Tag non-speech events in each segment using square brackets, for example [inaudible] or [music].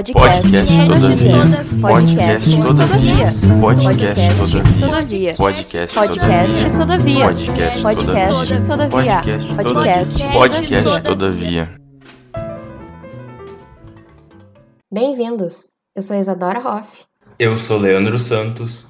Podcast todavia. Podcast todavia. Podcast todavia. Podcast todavia. Podcast todavia. Podcast Podcast todavia. Bem-vindos. Eu sou Isadora Hoff. Eu sou Leandro Santos.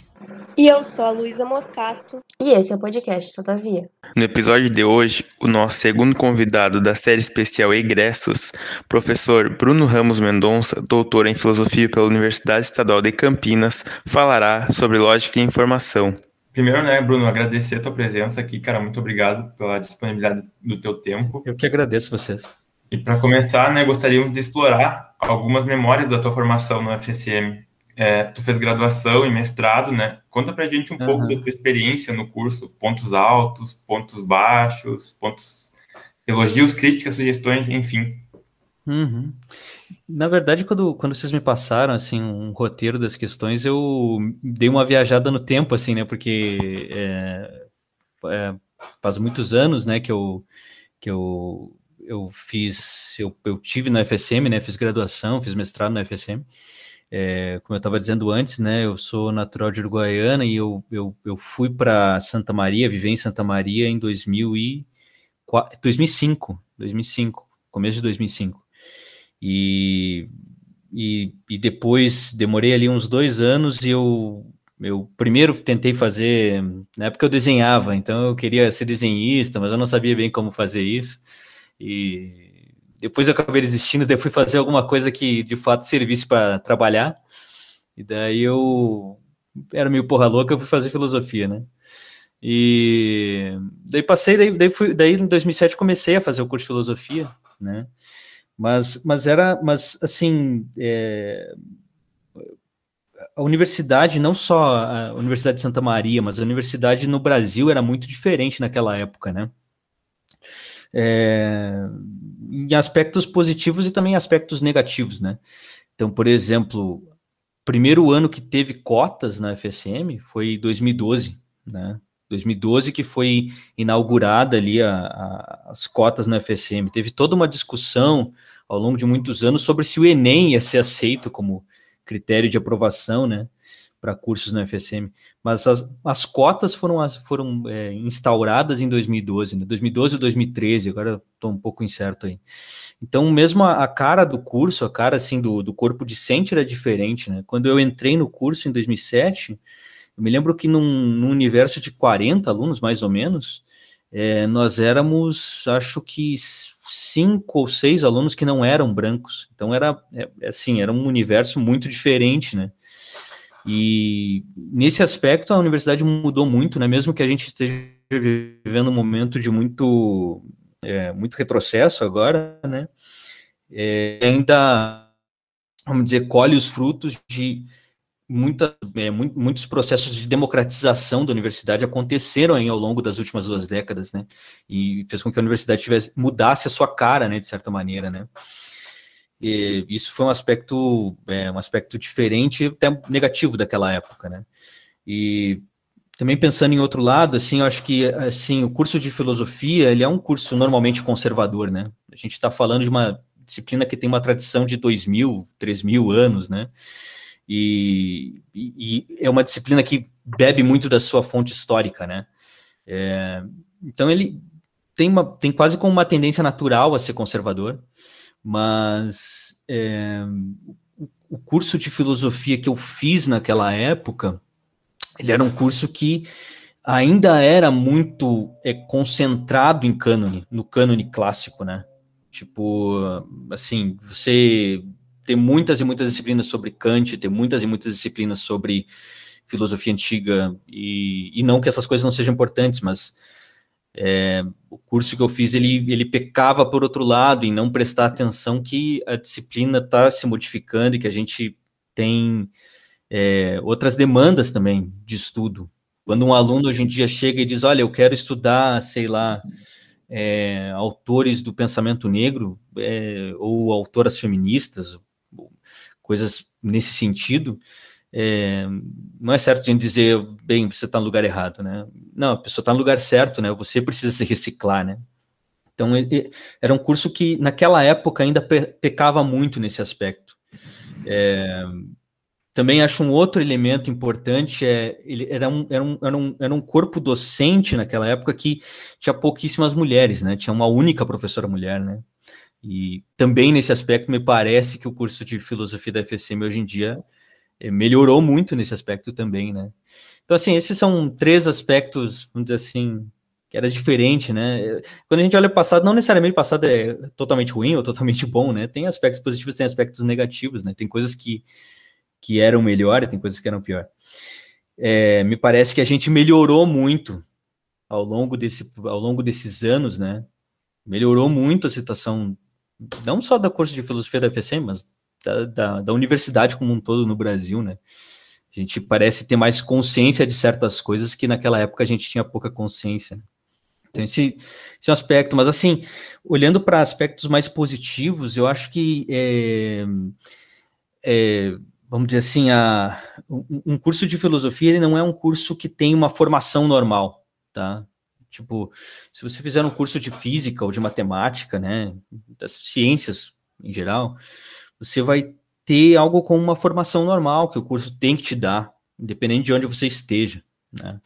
E eu sou a Luísa Moscato. E esse é o podcast Todavia. No episódio de hoje, o nosso segundo convidado da série especial Egressos, professor Bruno Ramos Mendonça, doutor em filosofia pela Universidade Estadual de Campinas, falará sobre lógica e informação. Primeiro, né, Bruno, agradecer a tua presença aqui, cara, muito obrigado pela disponibilidade do teu tempo. Eu que agradeço vocês. E para começar, né, gostaríamos de explorar algumas memórias da tua formação no FSM. É, tu fez graduação e mestrado, né? Conta pra gente um uhum. pouco da tua experiência no curso, pontos altos, pontos baixos, pontos elogios, críticas, sugestões, enfim. Uhum. Na verdade, quando, quando vocês me passaram assim um roteiro das questões, eu dei uma viajada no tempo, assim, né? Porque é, é, faz muitos anos, né, que eu que eu, eu fiz, eu, eu tive na FSM, né? Fiz graduação, fiz mestrado na FSM. É, como eu estava dizendo antes, né, eu sou natural de Uruguaiana e eu, eu, eu fui para Santa Maria, vivi em Santa Maria em 2004, 2005, 2005, começo de 2005. E, e, e depois demorei ali uns dois anos e eu, eu primeiro tentei fazer, na época eu desenhava, então eu queria ser desenhista, mas eu não sabia bem como fazer isso. E depois eu acabei desistindo, daí fui fazer alguma coisa que de fato servisse para trabalhar. E daí eu era meio porra louca, eu fui fazer filosofia, né? E daí passei, daí, daí, fui, daí em 2007 comecei a fazer o curso de filosofia, né? Mas, mas era, mas assim, é, a universidade, não só a Universidade de Santa Maria, mas a universidade no Brasil era muito diferente naquela época, né? É, em aspectos positivos e também aspectos negativos, né? Então, por exemplo, primeiro ano que teve cotas na FSM foi 2012, né? 2012 que foi inaugurada ali a, a, as cotas na FSM. Teve toda uma discussão ao longo de muitos anos sobre se o Enem ia ser aceito como critério de aprovação, né? Para cursos na FSM, mas as, as cotas foram, foram é, instauradas em 2012, né? 2012 ou 2013, agora estou um pouco incerto aí. Então, mesmo a, a, cara do curso, a cara assim do, do corpo discente era diferente, né? Quando eu entrei no curso em 2007, eu me lembro que num, num universo de 40 alunos, mais ou menos, é, nós éramos, acho que cinco ou seis alunos que não eram brancos. Então era é, assim, era um universo muito diferente, né? E nesse aspecto a universidade mudou muito, né? Mesmo que a gente esteja vivendo um momento de muito, é, muito retrocesso agora, né? É, ainda, vamos dizer, colhe os frutos de muita, é, muitos processos de democratização da universidade aconteceram aí ao longo das últimas duas décadas, né? E fez com que a universidade tivesse, mudasse a sua cara, né? De certa maneira, né? E isso foi um aspecto, é, um aspecto diferente, até negativo daquela época, né? E também pensando em outro lado, assim, eu acho que assim o curso de filosofia ele é um curso normalmente conservador, né? A gente está falando de uma disciplina que tem uma tradição de dois mil, três mil anos, né? E, e, e, é uma disciplina que bebe muito da sua fonte histórica, né? É, então ele tem, uma, tem quase como uma tendência natural a ser conservador mas é, o curso de filosofia que eu fiz naquela época, ele era um curso que ainda era muito é, concentrado em cânone, no cânone clássico, né? Tipo, assim, você tem muitas e muitas disciplinas sobre Kant, tem muitas e muitas disciplinas sobre filosofia antiga, e, e não que essas coisas não sejam importantes, mas é, o curso que eu fiz ele, ele pecava por outro lado em não prestar atenção que a disciplina está se modificando e que a gente tem é, outras demandas também de estudo. Quando um aluno hoje em dia chega e diz, olha, eu quero estudar, sei lá, é, autores do pensamento negro é, ou autoras feministas, coisas nesse sentido, é, não é certo a gente dizer, bem, você está no lugar errado, né? Não, a pessoa está no lugar certo, né? Você precisa se reciclar, né? Então, era um curso que, naquela época, ainda pecava muito nesse aspecto. É, também acho um outro elemento importante, é, ele era um, era, um, era, um, era um corpo docente naquela época que tinha pouquíssimas mulheres, né? Tinha uma única professora mulher, né? E também nesse aspecto me parece que o curso de filosofia da FSM hoje em dia melhorou muito nesse aspecto também, né? Então, assim, esses são três aspectos, vamos dizer assim, que era diferente, né? Quando a gente olha o passado, não necessariamente o passado é totalmente ruim ou totalmente bom, né? Tem aspectos positivos, tem aspectos negativos, né? Tem coisas que que eram melhor e tem coisas que eram pior. É, me parece que a gente melhorou muito ao longo, desse, ao longo desses anos, né? Melhorou muito a situação, não só da curso de filosofia da UFSM, mas da, da, da, universidade como um todo no Brasil, né? A gente parece ter mais consciência de certas coisas que naquela época a gente tinha pouca consciência. Né? Então, esse, esse é um aspecto, mas assim, olhando para aspectos mais positivos, eu acho que é, é, vamos dizer assim, a, um curso de filosofia ele não é um curso que tem uma formação normal, tá? Tipo, se você fizer um curso de física ou de matemática, né, das ciências em geral, você vai ter algo como uma formação normal que o curso tem que te dar, independente de onde você esteja, né?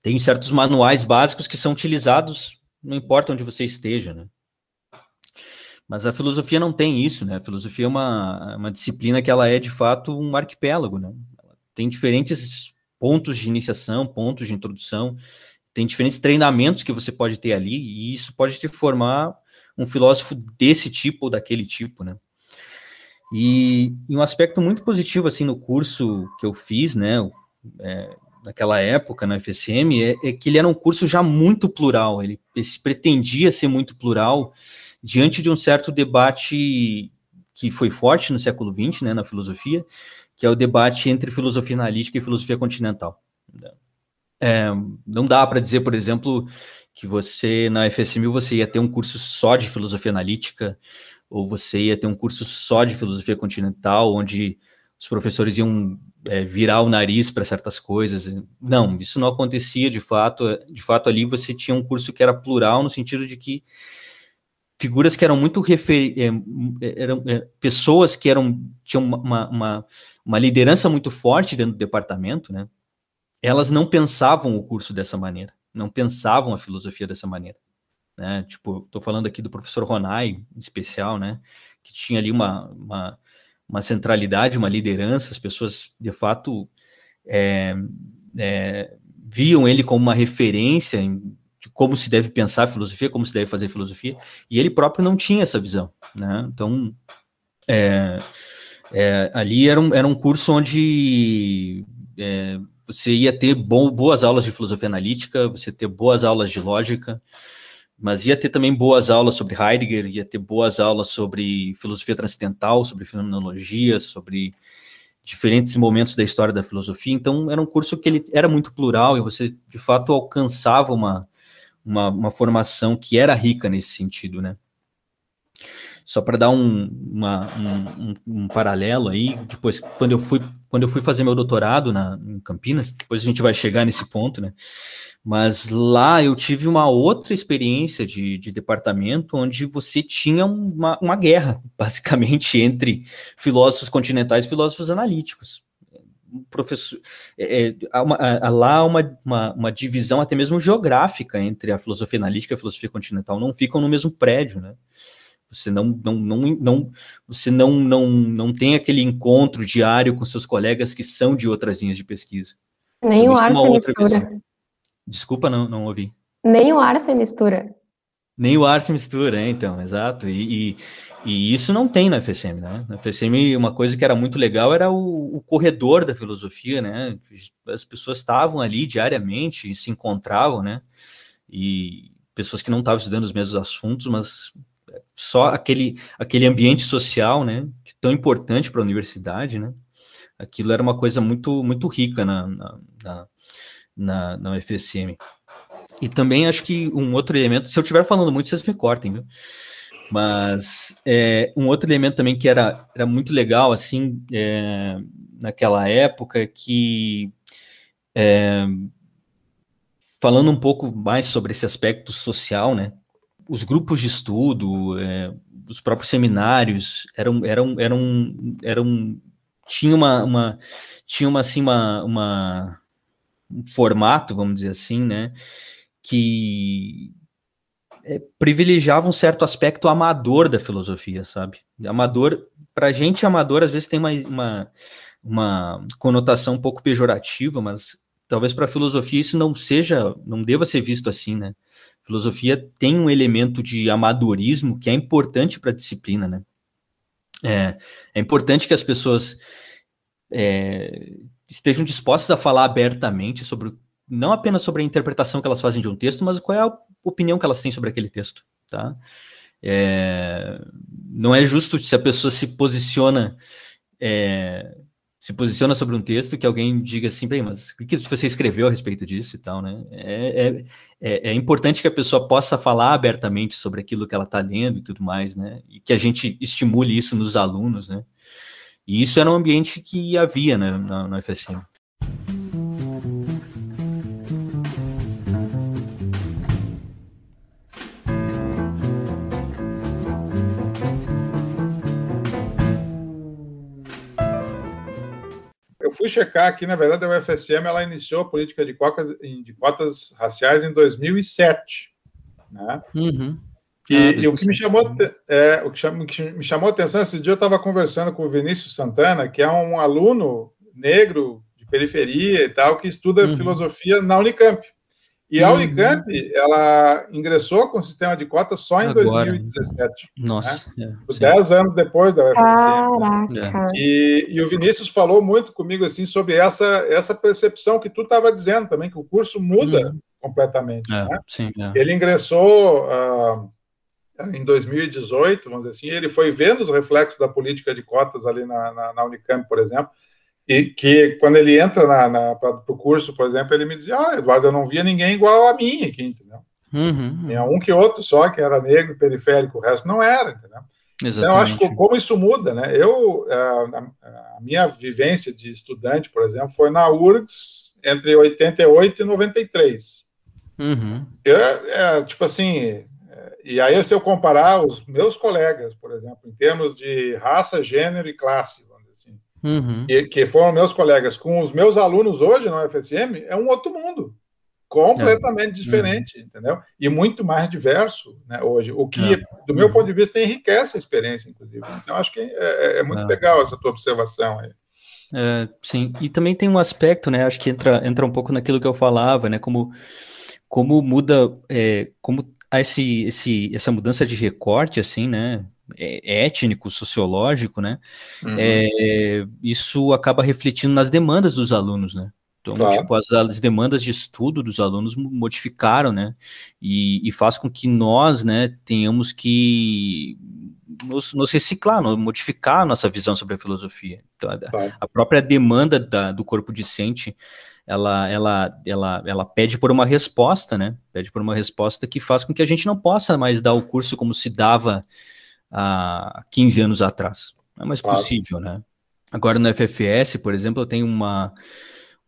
Tem certos manuais básicos que são utilizados, não importa onde você esteja, né? Mas a filosofia não tem isso, né? A filosofia é uma, uma disciplina que ela é de fato um arquipélago, né? tem diferentes pontos de iniciação, pontos de introdução, tem diferentes treinamentos que você pode ter ali, e isso pode te formar um filósofo desse tipo ou daquele tipo, né? E, e, um aspecto muito positivo, assim, no curso que eu fiz, né, é, naquela época, na FSM, é, é, que ele era um curso já muito plural, ele, ele pretendia ser muito plural, diante de um certo debate que foi forte no século XX, né, na filosofia, que é o debate entre filosofia analítica e filosofia continental. É, não dá para dizer, por exemplo, que você na FSM você ia ter um curso só de filosofia analítica, ou você ia ter um curso só de filosofia continental, onde os professores iam é, virar o nariz para certas coisas. Não, isso não acontecia de fato. De fato, ali você tinha um curso que era plural, no sentido de que figuras que eram muito refer... É, eram é, pessoas que eram tinham uma, uma, uma, liderança muito forte dentro do departamento, né? Elas não pensavam o curso dessa maneira, não pensavam a filosofia dessa maneira, né? Tipo, estou falando aqui do professor Ronai, em especial, né? Que tinha ali uma, uma, uma centralidade, uma liderança, as pessoas de fato é, é, viam ele como uma referência em de como se deve pensar filosofia, como se deve fazer filosofia, e ele próprio não tinha essa visão, né? Então, é, é, ali era um, era um curso onde é, você ia ter boas aulas de filosofia analítica, você ter boas aulas de lógica, mas ia ter também boas aulas sobre Heidegger, ia ter boas aulas sobre filosofia transcendental, sobre fenomenologia, sobre diferentes momentos da história da filosofia. Então, era um curso que ele era muito plural e você, de fato, alcançava uma, uma, uma formação que era rica nesse sentido, né? Só para dar um, uma, um, um, paralelo aí, depois, quando eu fui, quando eu fui fazer meu doutorado na, em Campinas, depois a gente vai chegar nesse ponto, né? Mas lá eu tive uma outra experiência de, de departamento onde você tinha uma, uma guerra, [laughs] basicamente, entre filósofos continentais e filósofos analíticos professor. É, é, há uma, há lá uma, uma, uma, divisão até mesmo geográfica entre a filosofia analítica e a filosofia continental. Não ficam no mesmo prédio, né? Você não, não, não, não, você não, não, não tem aquele encontro diário com seus colegas que são de outras linhas de pesquisa. Nem o ar se mistura. Visão. Desculpa, não, não ouvi. Nem o ar se mistura. Nem o ar se mistura, né? Então, exato. E, e, e, isso não tem na FSM, né? Na FSM, uma coisa que era muito legal era o, o corredor da filosofia, né? As pessoas estavam ali diariamente e se encontravam, né? E pessoas que não estavam estudando os mesmos assuntos, mas só aquele, aquele ambiente social, né? Tão importante para a universidade, né? Aquilo era uma coisa muito, muito rica na, na, na, na, na UFSM. E também acho que um outro elemento, se eu estiver falando muito, vocês me cortem, viu? Mas é, um outro elemento também que era, era muito legal, assim, é, naquela época, que é, falando um pouco mais sobre esse aspecto social, né? Os grupos de estudo, é, os próprios seminários eram eram eram eram tinha uma, uma tinha uma assim uma, uma um formato vamos dizer assim né que é, privilegiava um certo aspecto amador da filosofia sabe? Amador para gente amador às vezes tem uma, uma, uma conotação um pouco pejorativa mas talvez para a filosofia isso não seja não deva ser visto assim né filosofia tem um elemento de amadorismo que é importante para a disciplina, né? É, é, importante que as pessoas é, estejam dispostas a falar abertamente sobre, não apenas sobre a interpretação que elas fazem de um texto, mas qual é a opinião que elas têm sobre aquele texto, tá? É, não é justo se a pessoa se posiciona é, se posiciona sobre um texto que alguém diga assim, bem, mas o que você escreveu a respeito disso e tal, né? É, é, é, é importante que a pessoa possa falar abertamente sobre aquilo que ela está lendo e tudo mais, né? E que a gente estimule isso nos alunos, né? E isso era um ambiente que havia né, na, na FSM. fui checar aqui, na verdade, a UFSM ela iniciou a política de cotas, de cotas raciais em 2007. Né? Uhum. E, ah, e, o que me chamou, é, o que me chamou a atenção esse dia eu estava conversando com o Vinícius Santana, que é um aluno negro de periferia e tal que estuda uhum. filosofia na Unicamp. E a uhum. Unicamp, ela ingressou com o sistema de cotas só em Agora, 2017. Nossa. Né? É, Dez anos depois da UFMC. É. E, e, o Vinícius falou muito comigo assim sobre essa, essa percepção que tu estava dizendo também, que o curso muda uhum. completamente. É, né? sim, é. Ele ingressou uh, em 2018, vamos dizer assim, ele foi vendo os reflexos da política de cotas ali na, na, na Unicamp, por exemplo, e que quando ele entra na, na para o curso, por exemplo, ele me dizia: Ah, Eduardo, eu não via ninguém igual a mim aqui, entendeu? Uhum. Tinha um que outro só que era negro, periférico, o resto não era, entendeu? Exatamente. Então, eu acho que como isso muda, né? Eu, a, a, minha vivência de estudante, por exemplo, foi na URGS entre 88 e 93. Uhum. Eu, é, tipo assim, é, e aí se eu comparar os meus colegas, por exemplo, em termos de raça, gênero e classe, uhum. que, que, foram meus colegas, com os meus alunos hoje no UFSM, é um outro mundo. Completamente é. diferente, uhum. entendeu? E muito mais diverso né, hoje. O que, é. do meu ponto de vista, enriquece a experiência, inclusive. Então, acho que é, é, é muito é. legal essa tua observação aí. É, sim, e também tem um aspecto, né? Acho que entra, entra um pouco naquilo que eu falava, né? Como, como muda, é, como esse, esse, essa mudança de recorte, assim, né? É, étnico, sociológico, né? Uhum. É, isso acaba refletindo nas demandas dos alunos, né? Então, claro. tipo, as, as, demandas de estudo dos alunos modificaram, né? E, e, faz com que nós, né, tenhamos que nos, nos reciclar, modificar a nossa visão sobre a filosofia. Então, claro. a, a, própria demanda da, do corpo discente, ela, ela, ela, ela pede por uma resposta, né? Pede por uma resposta que faz com que a gente não possa mais dar o curso como se dava há 15 anos atrás. Não é mais claro. possível, né? Agora no FFS, por exemplo, eu tenho uma,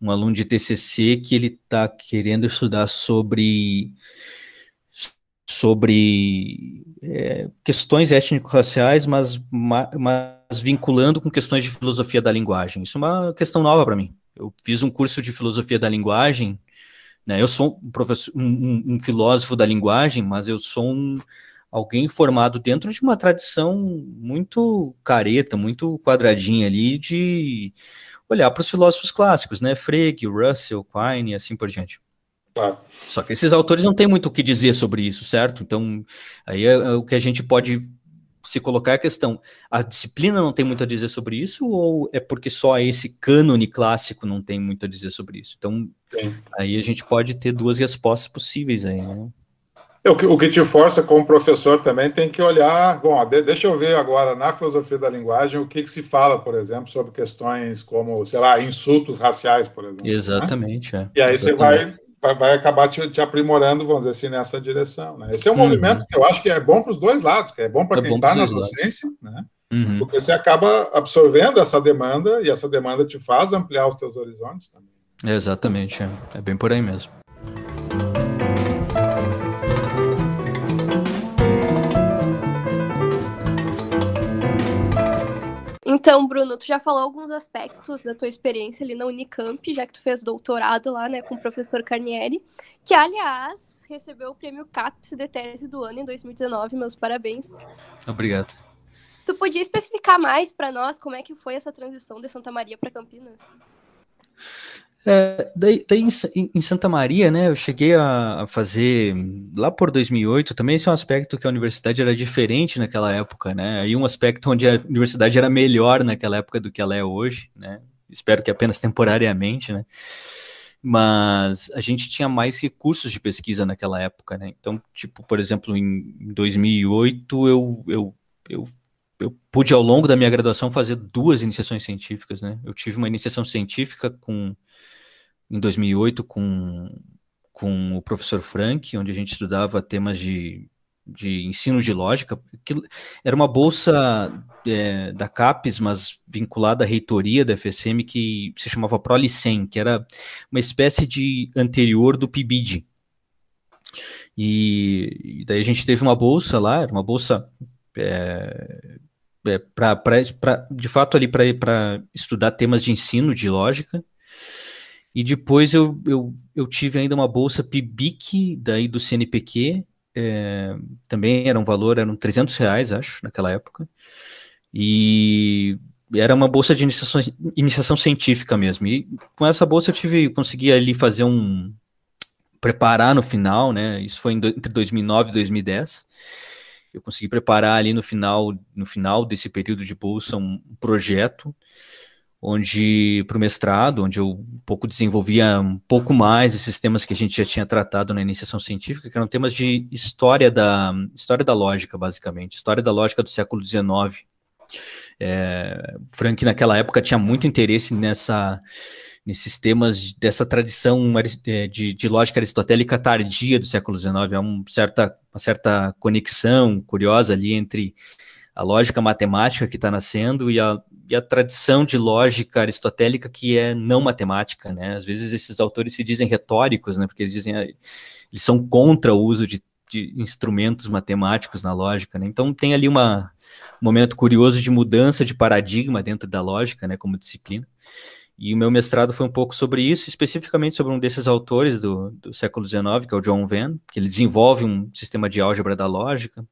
um aluno de TCC que ele está querendo estudar sobre sobre é, questões étnico-raciais, mas, mas vinculando com questões de filosofia da linguagem. Isso é uma questão nova para mim. Eu fiz um curso de filosofia da linguagem, né? Eu sou um, professor, um, um filósofo da linguagem, mas eu sou um, alguém formado dentro de uma tradição muito careta, muito quadradinha ali de olhar para os filósofos clássicos, né? Frege, Russell, Quine e assim por diante. Claro. Só que esses autores não têm muito o que dizer sobre isso, certo? Então, aí é, é o que a gente pode se colocar a questão, a disciplina não tem muito a dizer sobre isso ou é porque só esse cânone clássico não tem muito a dizer sobre isso? Então, Sim. aí a gente pode ter duas respostas possíveis aí, né? É, o que, o que te força como professor também tem que olhar. Bom, de, deixa eu ver agora na filosofia da linguagem o que, que, se fala, por exemplo, sobre questões como, sei lá, insultos raciais, por exemplo. Né? Exatamente. Né? É. E aí Exatamente. você vai, vai, vai acabar te, te, aprimorando, vamos dizer assim, nessa direção. Né? Esse é um uhum. movimento que eu acho que é bom para os dois lados, que é bom para é quem está na docência, né? Uhum. porque você acaba absorvendo essa demanda e essa demanda te faz ampliar os teus horizontes também. Exatamente, é, é bem por aí mesmo. Então, Bruno, tu já falou alguns aspectos da tua experiência ali na Unicamp, já que tu fez doutorado lá, né, com o professor Carnieri, que, aliás, recebeu o prêmio CAPES de tese do ano em 2019. Meus parabéns. Obrigado. Tu podia especificar mais para nós como é que foi essa transição de Santa Maria para Campinas? É, daí, daí em, em, Santa Maria, né, eu cheguei a, fazer lá por 2008. Também esse é um aspecto que a universidade era diferente naquela época, né? Aí um aspecto onde a universidade era melhor naquela época do que ela é hoje, né? Espero que apenas temporariamente, né? Mas a gente tinha mais recursos de pesquisa naquela época, né? Então, tipo, por exemplo, em 2008 eu, eu, eu eu pude ao longo da minha graduação fazer duas iniciações científicas, né? Eu tive uma iniciação científica com em 2008 com com o professor Frank, onde a gente estudava temas de, de ensino de lógica, que era uma bolsa é, da CAPES, mas vinculada à reitoria da FSM, que se chamava Prolicem, que era uma espécie de anterior do PIBID. E, e daí a gente teve uma bolsa lá, era uma bolsa é, é, para de fato ali para estudar temas de ensino de lógica. E depois eu, eu, eu tive ainda uma bolsa PIBIC daí do CNPq, é, também era um valor, eram 300 reais, acho, naquela época. E era uma bolsa de iniciação, iniciação científica mesmo. E com essa bolsa eu tive, consegui ali fazer um preparar no final, né? Isso foi entre 2009 e 2010 eu consegui preparar ali no final, no final desse período de bolsa um projeto onde para o mestrado, onde eu um pouco desenvolvia um pouco mais esses temas que a gente já tinha tratado na iniciação científica, que eram temas de história da história da lógica, basicamente, história da lógica do século XIX. É, Frank naquela época tinha muito interesse nessa nesses temas dessa tradição é, de, de lógica aristotélica tardia do século XIX. Há um certa, uma certa conexão curiosa ali entre a lógica matemática que está nascendo e a, e a tradição de lógica aristotélica que é não matemática, né? Às vezes esses autores se dizem retóricos, né? Porque eles dizem eles são contra o uso de, de instrumentos matemáticos na lógica, né? Então tem ali uma, um momento curioso de mudança de paradigma dentro da lógica, né? Como disciplina. E o meu mestrado foi um pouco sobre isso, especificamente sobre um desses autores do, do século XIX, que é o John Venn, que ele desenvolve um sistema de álgebra da lógica.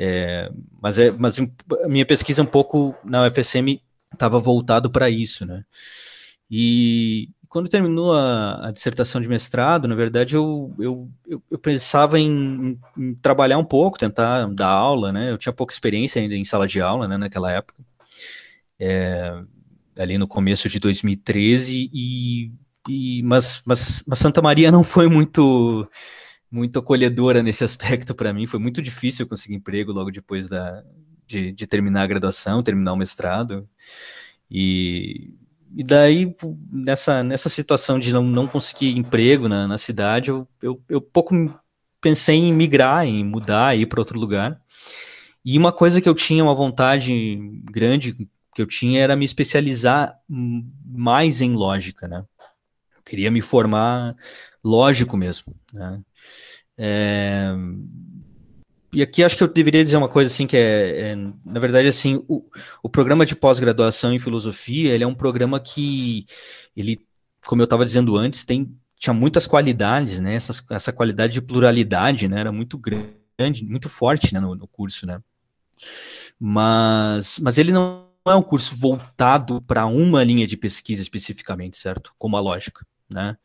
É, mas, é, mas a minha pesquisa um pouco na UFSM estava voltado para isso, né? E quando terminou a, a, dissertação de mestrado, na verdade, eu, eu, eu, pensava em, em, trabalhar um pouco, tentar dar aula, né? Eu tinha pouca experiência ainda em sala de aula, né, naquela época. É, ali no começo de 2013 e, e mas, mas, mas Santa Maria não foi muito muito acolhedora nesse [laughs] aspecto para mim. Foi muito difícil conseguir emprego logo depois da, de, de terminar a graduação, terminar o mestrado. E, e daí, nessa, nessa situação de não, não conseguir emprego na, na cidade, eu, eu, eu pouco pensei em migrar, em mudar, ir para outro lugar. E uma coisa que eu tinha uma vontade grande que eu tinha era me especializar mais em lógica, né? Eu queria me formar lógico mesmo, né? É... E aqui acho que eu deveria dizer uma coisa assim que é, é na verdade assim o, o programa de pós-graduação em filosofia ele é um programa que ele como eu estava dizendo antes tem tinha muitas qualidades né essa, essa qualidade de pluralidade né era muito grande muito forte né, no, no curso né mas mas ele não é um curso voltado para uma linha de pesquisa especificamente, certo? Como a lógica, né?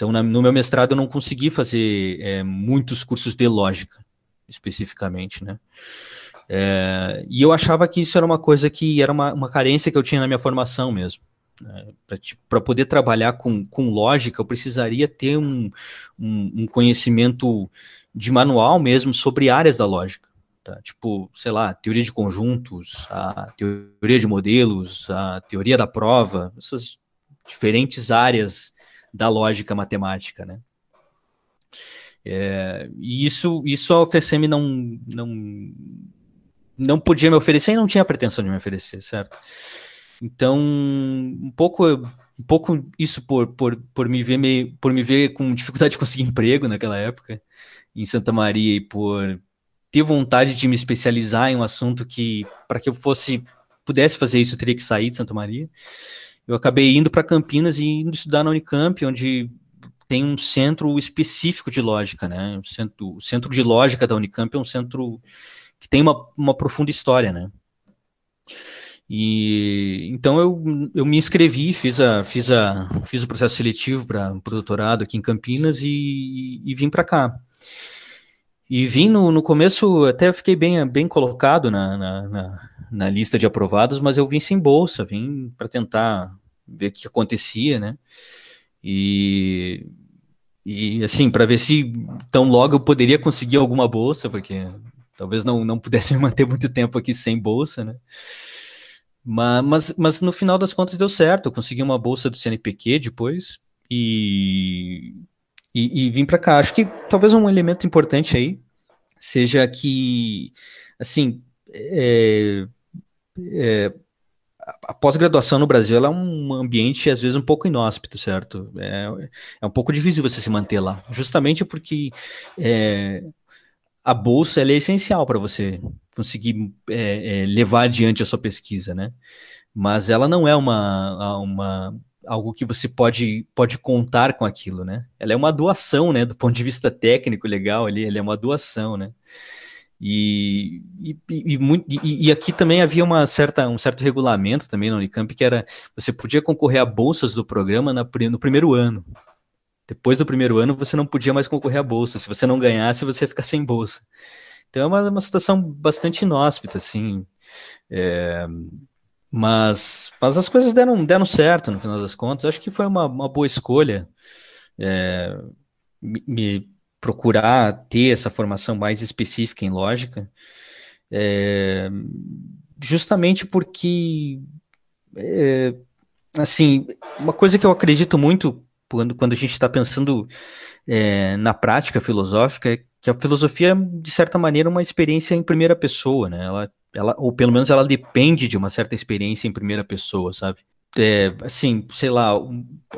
Então, na, no meu mestrado eu não consegui fazer é, muitos cursos de lógica, especificamente, né? É, e eu achava que isso era uma coisa que era uma, uma carência que eu tinha na minha formação mesmo. Né? Para tipo, poder trabalhar com, com lógica, eu precisaria ter um, um, um conhecimento de manual mesmo sobre áreas da lógica. Tá? Tipo, sei lá, teoria de conjuntos, a teoria de modelos, a teoria da prova, essas diferentes áreas da lógica matemática, né? É, e isso, isso a UFSM não, não, não podia me oferecer e não tinha pretensão de me oferecer, certo? Então, um pouco, um pouco isso por, por, por, me ver meio, por me ver com dificuldade de conseguir emprego naquela época em Santa Maria e por ter vontade de me especializar em um assunto que, para que eu fosse pudesse fazer isso, eu teria que sair de Santa Maria. Eu acabei indo para Campinas e indo estudar na Unicamp, onde tem um centro específico de lógica, né? O centro, o centro de lógica da Unicamp é um centro que tem uma, uma profunda história, né? E então eu, eu me inscrevi, fiz, a, fiz, a, fiz o processo seletivo para o doutorado aqui em Campinas e, e vim para cá. E vim no, no começo, até fiquei bem, bem colocado na, na, na, na lista de aprovados, mas eu vim sem bolsa, vim para tentar ver o que acontecia, né? E, e assim, para ver se tão logo eu poderia conseguir alguma bolsa, porque talvez não, não pudesse [laughs] me manter muito tempo aqui sem bolsa, né? Mas, mas, mas no final das contas deu certo, eu consegui uma bolsa do CNPq depois e, e, e vim para cá. Acho que talvez um elemento importante aí seja que, assim, é, é, a pós-graduação no Brasil é um ambiente, às vezes, um pouco inóspito, certo? É, é um pouco difícil você se manter lá, justamente porque é, a bolsa é essencial para você conseguir é, é, levar adiante a sua pesquisa, né? Mas ela não é uma, uma algo que você pode, pode contar com aquilo, né? Ela é uma doação, né? Do ponto de vista técnico legal ali, ela é uma doação, né? E, e, e, muito, e, aqui também havia uma certa, um certo regulamento também na Unicamp, que era você podia concorrer a bolsas do programa na, no primeiro ano. Depois do primeiro ano, você não podia mais concorrer a bolsa. Se você não ganhasse, você ia ficar sem bolsa. Então é uma, uma situação bastante inóspita, assim. É, mas, mas as coisas deram, deram certo no final das contas. Acho que foi uma, uma boa escolha é, me, procurar ter essa formação mais específica em lógica, é, justamente porque, é, assim, uma coisa que eu acredito muito quando, quando a gente está pensando é, na prática filosófica é que a filosofia é, de certa maneira, uma experiência em primeira pessoa, né? Ela, ela, ou pelo menos ela depende de uma certa experiência em primeira pessoa, sabe? É, assim, sei lá,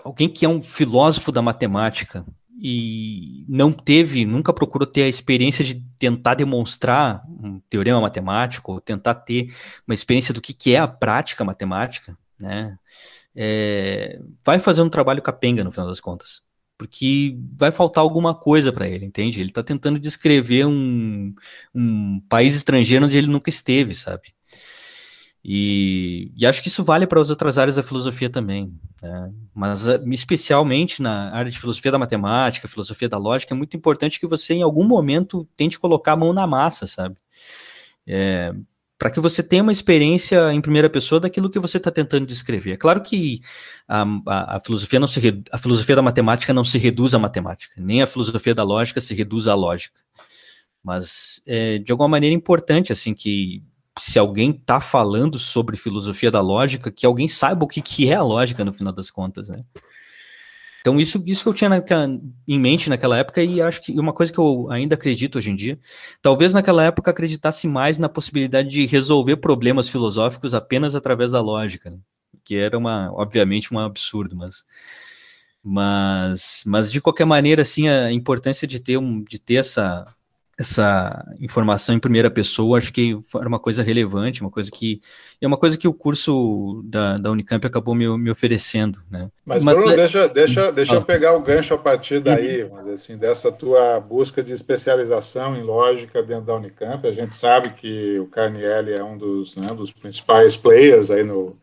alguém que é um filósofo da matemática e não teve, nunca procurou ter a experiência de tentar demonstrar um teorema matemático, ou tentar ter uma experiência do que, que é a prática matemática, né? É, vai fazer um trabalho capenga no final das contas porque vai faltar alguma coisa para ele, entende? Ele está tentando descrever um, um país estrangeiro onde ele nunca esteve, sabe? E, e acho que isso vale para as outras áreas da filosofia também, né? mas eh, especialmente na área de filosofia da matemática, filosofia da lógica, é muito importante que você em algum momento tente colocar a mão na massa, sabe? É, para que você tenha uma experiência em primeira pessoa daquilo que você está tentando descrever. É claro que a, a, a, filosofia não se a filosofia da matemática não se reduz à matemática, nem a filosofia da lógica se reduz à lógica. Mas é, de alguma maneira é importante assim que se alguém está falando sobre filosofia da lógica, que alguém saiba o que, que é a lógica no final das contas, né? Então, isso, isso que eu tinha em mente naquela época, e acho que uma coisa que eu ainda acredito hoje em dia, talvez naquela época acreditasse mais na possibilidade de resolver problemas filosóficos apenas através da lógica, né? que era uma, obviamente, um absurdo, mas, mas, mas de qualquer maneira, assim, a importância de ter, um, de ter essa, essa informação em primeira pessoa, acho que era uma coisa relevante, uma coisa que é uma coisa que o curso da, da Unicamp acabou me, me oferecendo, né? Mas, mas Bruno, deixa, deixa, deixa ah. eu pegar o gancho a partir daí, mas assim, dessa tua busca de especialização em lógica dentro da Unicamp, a gente sabe que o Carnielli é um dos, né, dos principais players aí no,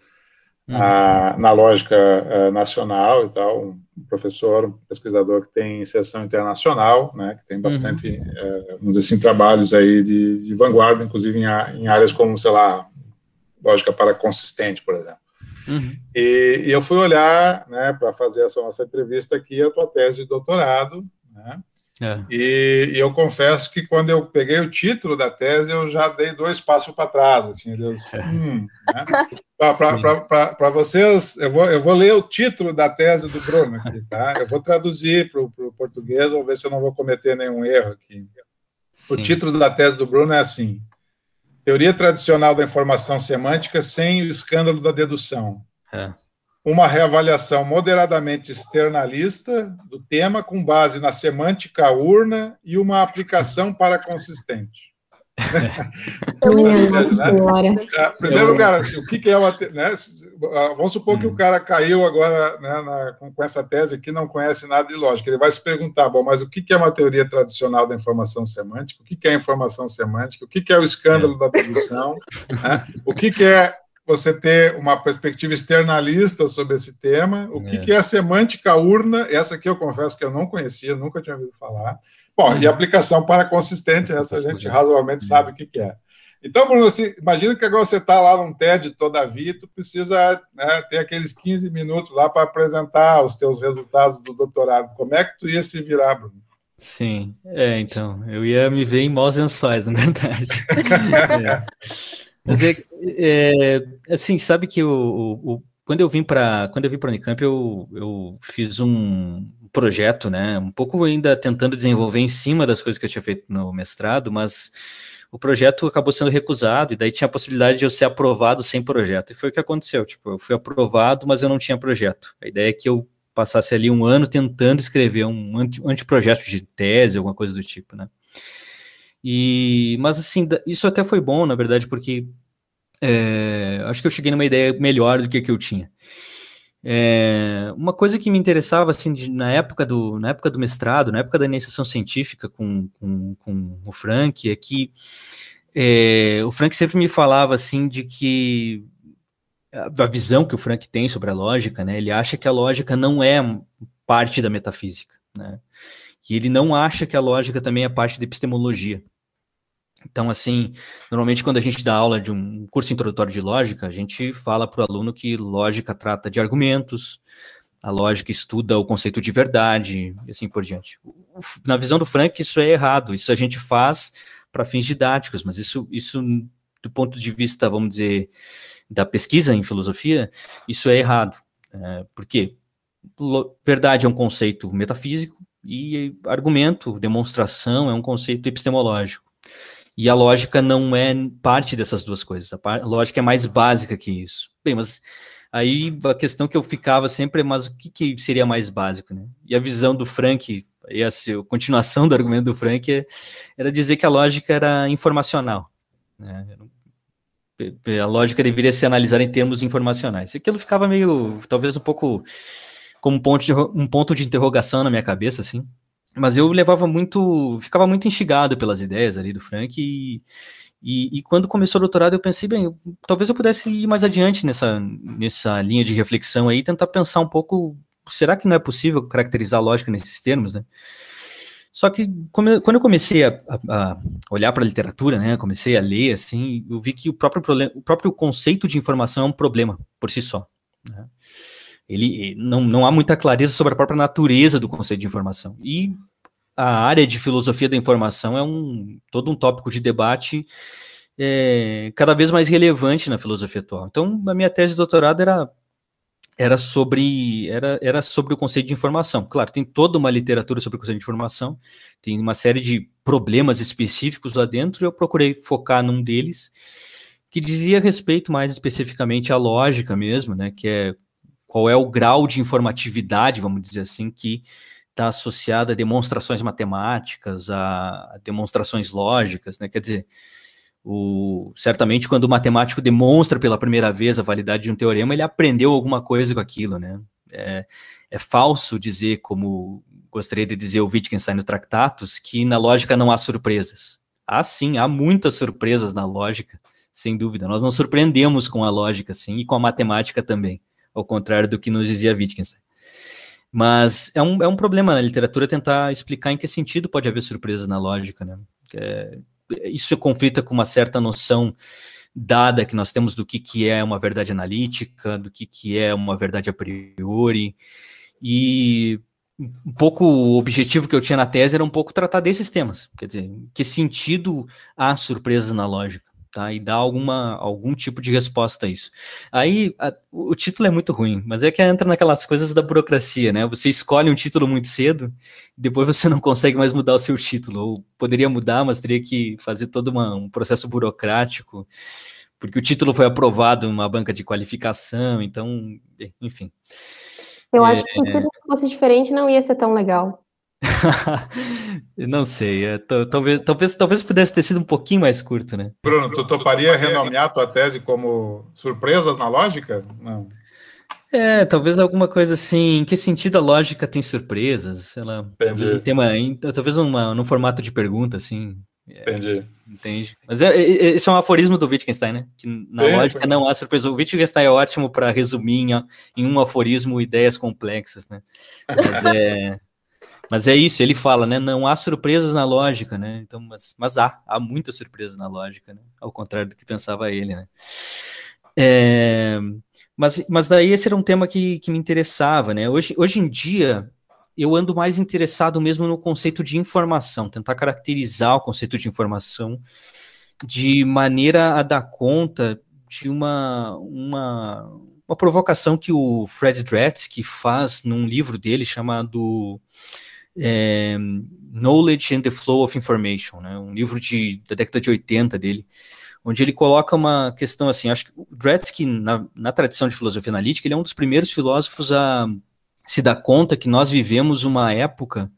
a, uhum. na lógica uh, nacional e tal, um professor, um pesquisador que tem inserção internacional, né, que tem bastante, uhum. uh, vamos dizer assim, trabalhos aí de, de vanguarda, inclusive em, em, áreas como, sei lá, lógica para consistente, por exemplo. Uhum. E, e, eu fui olhar, né, para fazer essa nossa entrevista aqui, a tua tese de doutorado, né, é. E, e, eu confesso que quando eu peguei o título da tese, eu já dei dois passos para trás, assim. É. Hum, né? Para vocês, eu vou, eu vou ler o título da tese do Bruno aqui, tá? Eu vou traduzir para o português, vou ver se eu não vou cometer nenhum erro aqui. Sim. O título da tese do Bruno é assim: Teoria tradicional da informação semântica sem o escândalo da dedução. É uma reavaliação moderadamente externalista do tema com base na semântica urna e uma aplicação para consistente. [laughs] [laughs] né? é, primeiro lugar, assim, o que, que é uma. Né, ah, vamos supor hum. que o hum. cara caiu agora né, na, com, com, essa tese aqui, não conhece nada de lógica. Ele vai se perguntar: bom, mas o que, que é uma teoria tradicional da informação semântica? O que, que é informação semântica? O que, que é o escândalo é. da tradução? [laughs] né? O que, que é você ter uma perspectiva externalista sobre esse tema? O que, é. que é a semântica urna? Essa aqui eu confesso que eu não conhecia, nunca tinha ouvido falar. Bom, e aplicação para consistente, essa a gente razoavelmente sabe o que, que é. Então, Bruno, assim, imagina que agora você está lá num TED toda a vida, tu precisa né, ter aqueles 15 minutos lá para apresentar os teus resultados do doutorado. Como é que tu ia se virar, Bruno? Sim, é, então, eu ia me ver em maus lençóis, na verdade. [laughs] é. Mas é, é, assim, sabe que o, o, quando eu vim para quando eu vim para Unicamp, eu, eu fiz um, projeto, né? Um pouco ainda tentando desenvolver em cima das coisas que eu tinha feito no mestrado, mas o projeto acabou sendo recusado, e daí tinha a possibilidade de eu ser aprovado sem projeto. E foi o que aconteceu. Tipo, eu fui aprovado, mas eu não tinha projeto. A ideia é que eu passasse ali um ano tentando escrever um anteprojeto de tese, alguma coisa do tipo, né? E, mas assim, isso até foi bom, na verdade, porque é, acho que eu cheguei numa ideia melhor do que a que eu tinha. É, uma coisa que me interessava assim de, na época do na época do mestrado, na época da iniciação científica com, com, com o Frank, é que é, o Frank sempre me falava assim de que a visão que o Frank tem sobre a lógica, né? Ele acha que a lógica não é parte da metafísica, né? Que ele não acha que a lógica também é parte da epistemologia. Então, assim, normalmente quando a gente dá aula de um curso introdutório de lógica, a gente fala para o aluno que lógica trata de argumentos, a lógica estuda o conceito de verdade e assim por diante. Na visão do Frank, isso é errado, isso a gente faz para fins didáticos, mas isso, isso, do ponto de vista, vamos dizer, da pesquisa em filosofia, isso é errado. É, por quê? Verdade é um conceito metafísico e argumento, demonstração é um conceito epistemológico. E a lógica não é parte dessas duas coisas. A, lógica é mais básica que isso. Bem, mas aí a questão que eu ficava sempre é, mas o que, que seria mais básico, né? E a visão do Frank, e a, a continuação do argumento do Frank é, era dizer que a lógica era informacional. Né? A lógica deveria ser analisada em termos informacionais. E aquilo ficava meio, talvez um pouco como um ponto de, um ponto de interrogação na minha cabeça, assim. Mas eu levava muito, ficava muito instigado pelas ideias ali do Frank e, e, e, quando começou o doutorado eu pensei, bem, talvez eu pudesse ir mais adiante nessa, nessa linha de reflexão aí, tentar pensar um pouco, será que não é possível caracterizar a lógica nesses termos, né? Só que quando eu comecei a, a, olhar para a literatura, né, comecei a ler, assim, eu vi que o próprio, o próprio conceito de informação é um problema por si só. Né? Ele não, não há muita clareza sobre a própria natureza do conceito de informação. E a área de filosofia da informação é um todo um tópico de debate é, cada vez mais relevante na filosofia atual. Então, a minha tese de doutorado era era sobre era, era sobre o conceito de informação. Claro, tem toda uma literatura sobre o conceito de informação, tem uma série de problemas específicos lá dentro, e eu procurei focar num deles que dizia respeito mais especificamente à lógica mesmo, né, que é qual é o grau de informatividade, vamos dizer assim, que está associado a demonstrações matemáticas, a demonstrações lógicas, né? Quer dizer, o, certamente quando o matemático demonstra pela primeira vez a validade de um teorema, ele aprendeu alguma coisa com aquilo, né? É, é falso dizer, como gostaria de dizer o Wittgenstein no Tractatus, que na lógica não há surpresas. Há sim, há muitas surpresas na lógica, sem dúvida. Nós nos surpreendemos com a lógica, sim, e com a matemática também ao contrário do que nos dizia Wittgenstein. Mas é um, é um problema na literatura tentar explicar em que sentido pode haver surpresas na lógica, né? É, isso conflita com uma certa noção dada que nós temos do que, que é uma verdade analítica, do que, que é uma verdade a priori, e um pouco o objetivo que eu tinha na tese era um pouco tratar desses temas, quer dizer, que sentido há surpresas na lógica tá? E dar alguma, algum tipo de resposta a isso. Aí a, o título é muito ruim, mas é que entra naquelas coisas da burocracia, né? Você escolhe um título muito cedo, depois você não consegue mais mudar o seu título, ou poderia mudar, mas teria que fazer todo uma, um processo burocrático, porque o título foi aprovado em uma banca de qualificação, então, enfim. Eu acho que se tudo fosse diferente não ia ser tão legal. [laughs] não sei, é, talvez, talvez, talvez pudesse ter sido um pouquinho mais curto, né? Bruno, tu toparia renomear a tua tese como surpresas na lógica? Não. É, talvez alguma coisa assim. Em que sentido a lógica tem surpresas? Sei lá. Entendi. Talvez um tema, talvez uma, num formato de pergunta, assim. É, Entendi. Entende? Mas é, é, é, esse é um aforismo do Wittgenstein, né? Que na Sim, lógica não há surpresa. O Wittgenstein é ótimo para resumir em, em, um aforismo ideias complexas, né? Mas é, mas é isso, ele fala, né? Não há surpresas na lógica, né? Então, mas, mas há, há muitas surpresas na lógica, né? Ao contrário do que pensava ele, né? É, mas, mas daí esse era um tema que, que me interessava, né? Hoje, hoje em dia, eu ando mais interessado mesmo no conceito de informação, tentar caracterizar o conceito de informação de maneira a dar conta de uma, uma, uma provocação que o Fred Dretske faz num livro dele chamado é, Knowledge and the Flow of Information, né, um livro de, da década de 80 dele, onde ele coloca uma questão assim, acho que o Dretske, na, na tradição de filosofia analítica, ele é um dos primeiros filósofos a se dá conta que nós vivemos uma época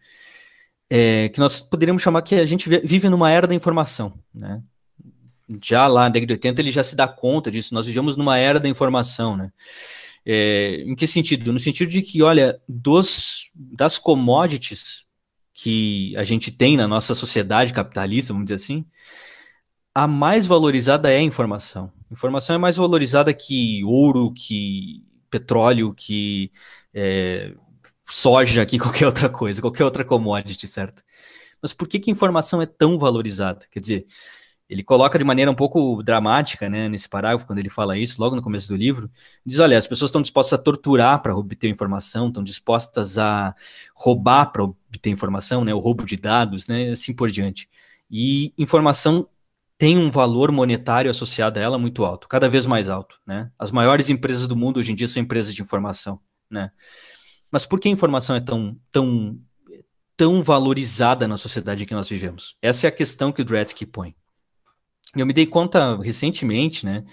é, que nós poderíamos chamar que a gente vive numa era da informação, né? Já lá na década de 80 ele já se dá conta disso, nós vivemos numa era da informação, né? É, em que sentido? No sentido de que, olha, dos, das commodities que a gente tem na nossa sociedade capitalista, vamos dizer assim, a mais valorizada é a informação. Informação é mais valorizada que ouro, que petróleo, que é, soja, que [laughs] qualquer outra coisa, qualquer outra commodity, certo? Mas por que, que informação é tão valorizada? Quer dizer, ele coloca de maneira um pouco dramática, né, nesse parágrafo, quando ele fala isso, logo no começo do livro, diz, olha, as pessoas estão dispostas a torturar para obter informação, estão dispostas a roubar para obter informação, né, o roubo de dados, né, assim por diante. E informação tem um valor monetário associado a ela muito alto, cada vez mais alto, né? As maiores empresas do mundo hoje em dia são empresas de informação, né? Mas por que a informação é tão, tão, tão valorizada na sociedade que nós vivemos? Essa é a questão que o Dredske põe. Eu me dei conta recentemente, né?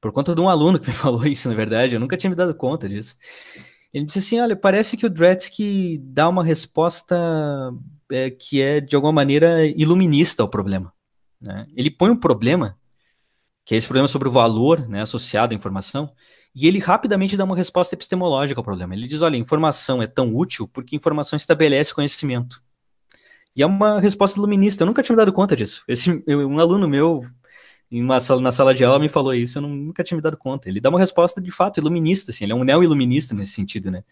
Por conta de um aluno que me [laughs] falou isso, na verdade, eu nunca tinha me dado conta disso. Ele disse assim: olha, parece que o Dredske dá uma resposta é, que é, de alguma maneira, iluminista ao problema. Né? Ele põe um problema, que é esse problema sobre o valor né, associado à informação, e ele rapidamente dá uma resposta epistemológica ao problema. Ele diz: olha, informação é tão útil porque informação estabelece conhecimento. E é uma resposta iluminista. Eu nunca tinha me dado conta disso. Esse, um aluno meu, em uma sala, na sala de aula, me falou isso. Eu nunca tinha me dado conta. Ele dá uma resposta de fato iluminista. Assim, ele é um neo-iluminista nesse sentido, né?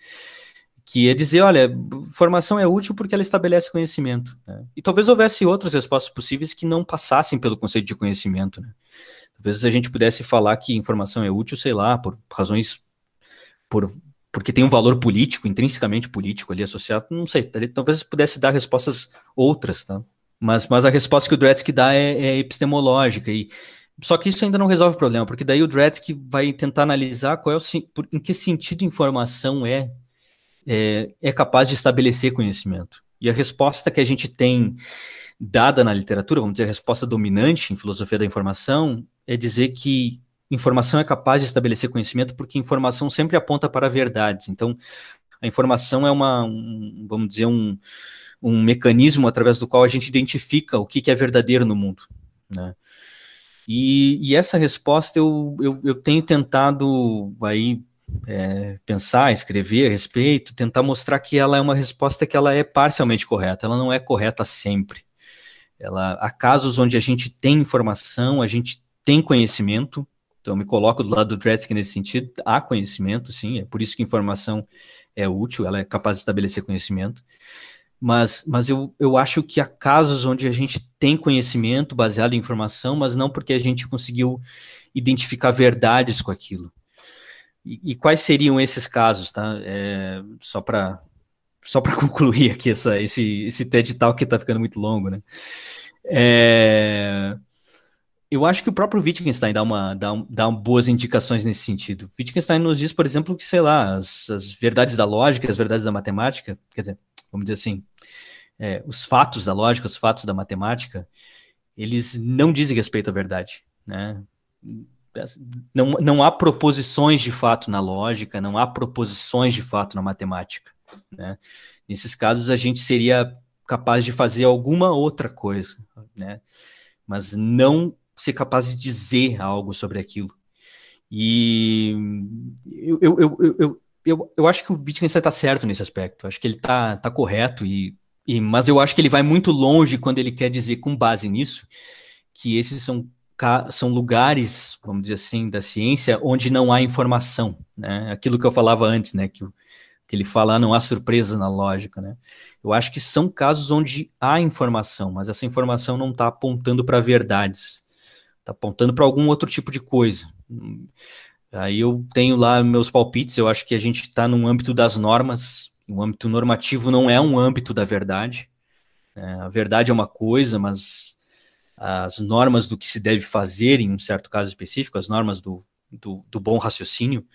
que é dizer, olha, formação é útil porque ela estabelece conhecimento. Né? E talvez houvesse outras respostas possíveis que não passassem pelo conceito de conhecimento. Né? Talvez a gente pudesse falar que informação é útil, sei lá, por razões, por, porque tem um valor político, intrinsecamente político ali associado, não sei, talvez pudesse dar respostas outras, tá? Mas, mas a resposta que o Dredske dá é, é epistemológica e só que isso ainda não resolve o problema, porque daí o Dredske vai tentar analisar qual é o, em que sentido informação é é, é capaz de estabelecer conhecimento. E a resposta que a gente tem dada na literatura, vamos dizer, a resposta dominante em filosofia da informação, é dizer que informação é capaz de estabelecer conhecimento porque informação sempre aponta para verdades. Então, a informação é uma, um, vamos dizer, um, um mecanismo através do qual a gente identifica o que, que é verdadeiro no mundo. Né? E, e, essa resposta eu, eu, eu tenho tentado aí é, pensar, escrever a respeito, tentar mostrar que ela é uma resposta que ela é parcialmente correta, ela não é correta sempre. Ela, há casos onde a gente tem informação, a gente tem conhecimento, então eu me coloco do lado do Dredske nesse sentido, há conhecimento, sim, é por isso que informação é útil, ela é capaz de estabelecer conhecimento, mas, mas eu, eu acho que há casos onde a gente tem conhecimento baseado em informação, mas não porque a gente conseguiu identificar verdades com aquilo. E, e quais seriam esses casos, tá? É, só para só para [laughs] concluir aqui essa, esse, esse TED Talk que está ficando muito longo, né? É, eu acho que o próprio Wittgenstein dá, uma, dá, dá boas indicações nesse sentido. Wittgenstein nos diz, por exemplo, que, sei lá, as, as verdades da lógica, as verdades da matemática, quer dizer, vamos dizer assim, é, os fatos da lógica, os fatos da matemática, eles não dizem respeito à verdade, né? não, não há proposições de fato na lógica, não há proposições de fato na matemática. Né? Nesses casos, a gente seria capaz de fazer alguma outra coisa, né? Mas não ser capaz de dizer algo sobre aquilo. E eu, eu, eu, eu, eu, eu acho que o Wittgenstein está certo nesse aspecto. acho que ele está tá correto, e, e, mas eu acho que ele vai muito longe quando ele quer dizer, com base nisso, que esses são, são lugares, vamos dizer assim, da ciência onde não há informação. Né? Aquilo que eu falava antes, né? que, que ele fala, ah, não há surpresa na lógica. Né? Eu acho que são casos onde há informação, mas essa informação não está apontando para verdades, está apontando para algum outro tipo de coisa. Aí eu tenho lá meus palpites, eu acho que a gente está num âmbito das normas, o âmbito normativo não é um âmbito da verdade. É, a verdade é uma coisa, mas as normas do que se deve fazer em um certo caso específico, as normas do, do, do bom raciocínio,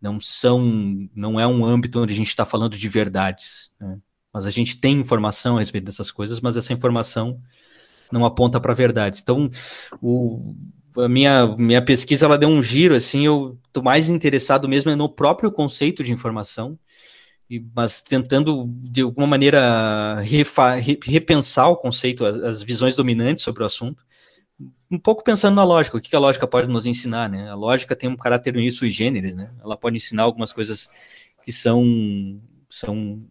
não são, não é um âmbito onde a gente está falando de verdades. Né? Mas a gente tem informação a respeito dessas coisas, mas essa informação não aponta para verdades. Então, o, a minha, minha pesquisa ela deu um giro, assim, eu tô mais interessado mesmo é no próprio conceito de informação, mas tentando, de alguma maneira, refa, re, repensar o conceito, as, as, visões dominantes sobre o assunto, um pouco pensando na lógica, o que a lógica pode nos ensinar, né? A lógica tem um caráter meio sui generis, né? Ela pode ensinar algumas coisas que são, são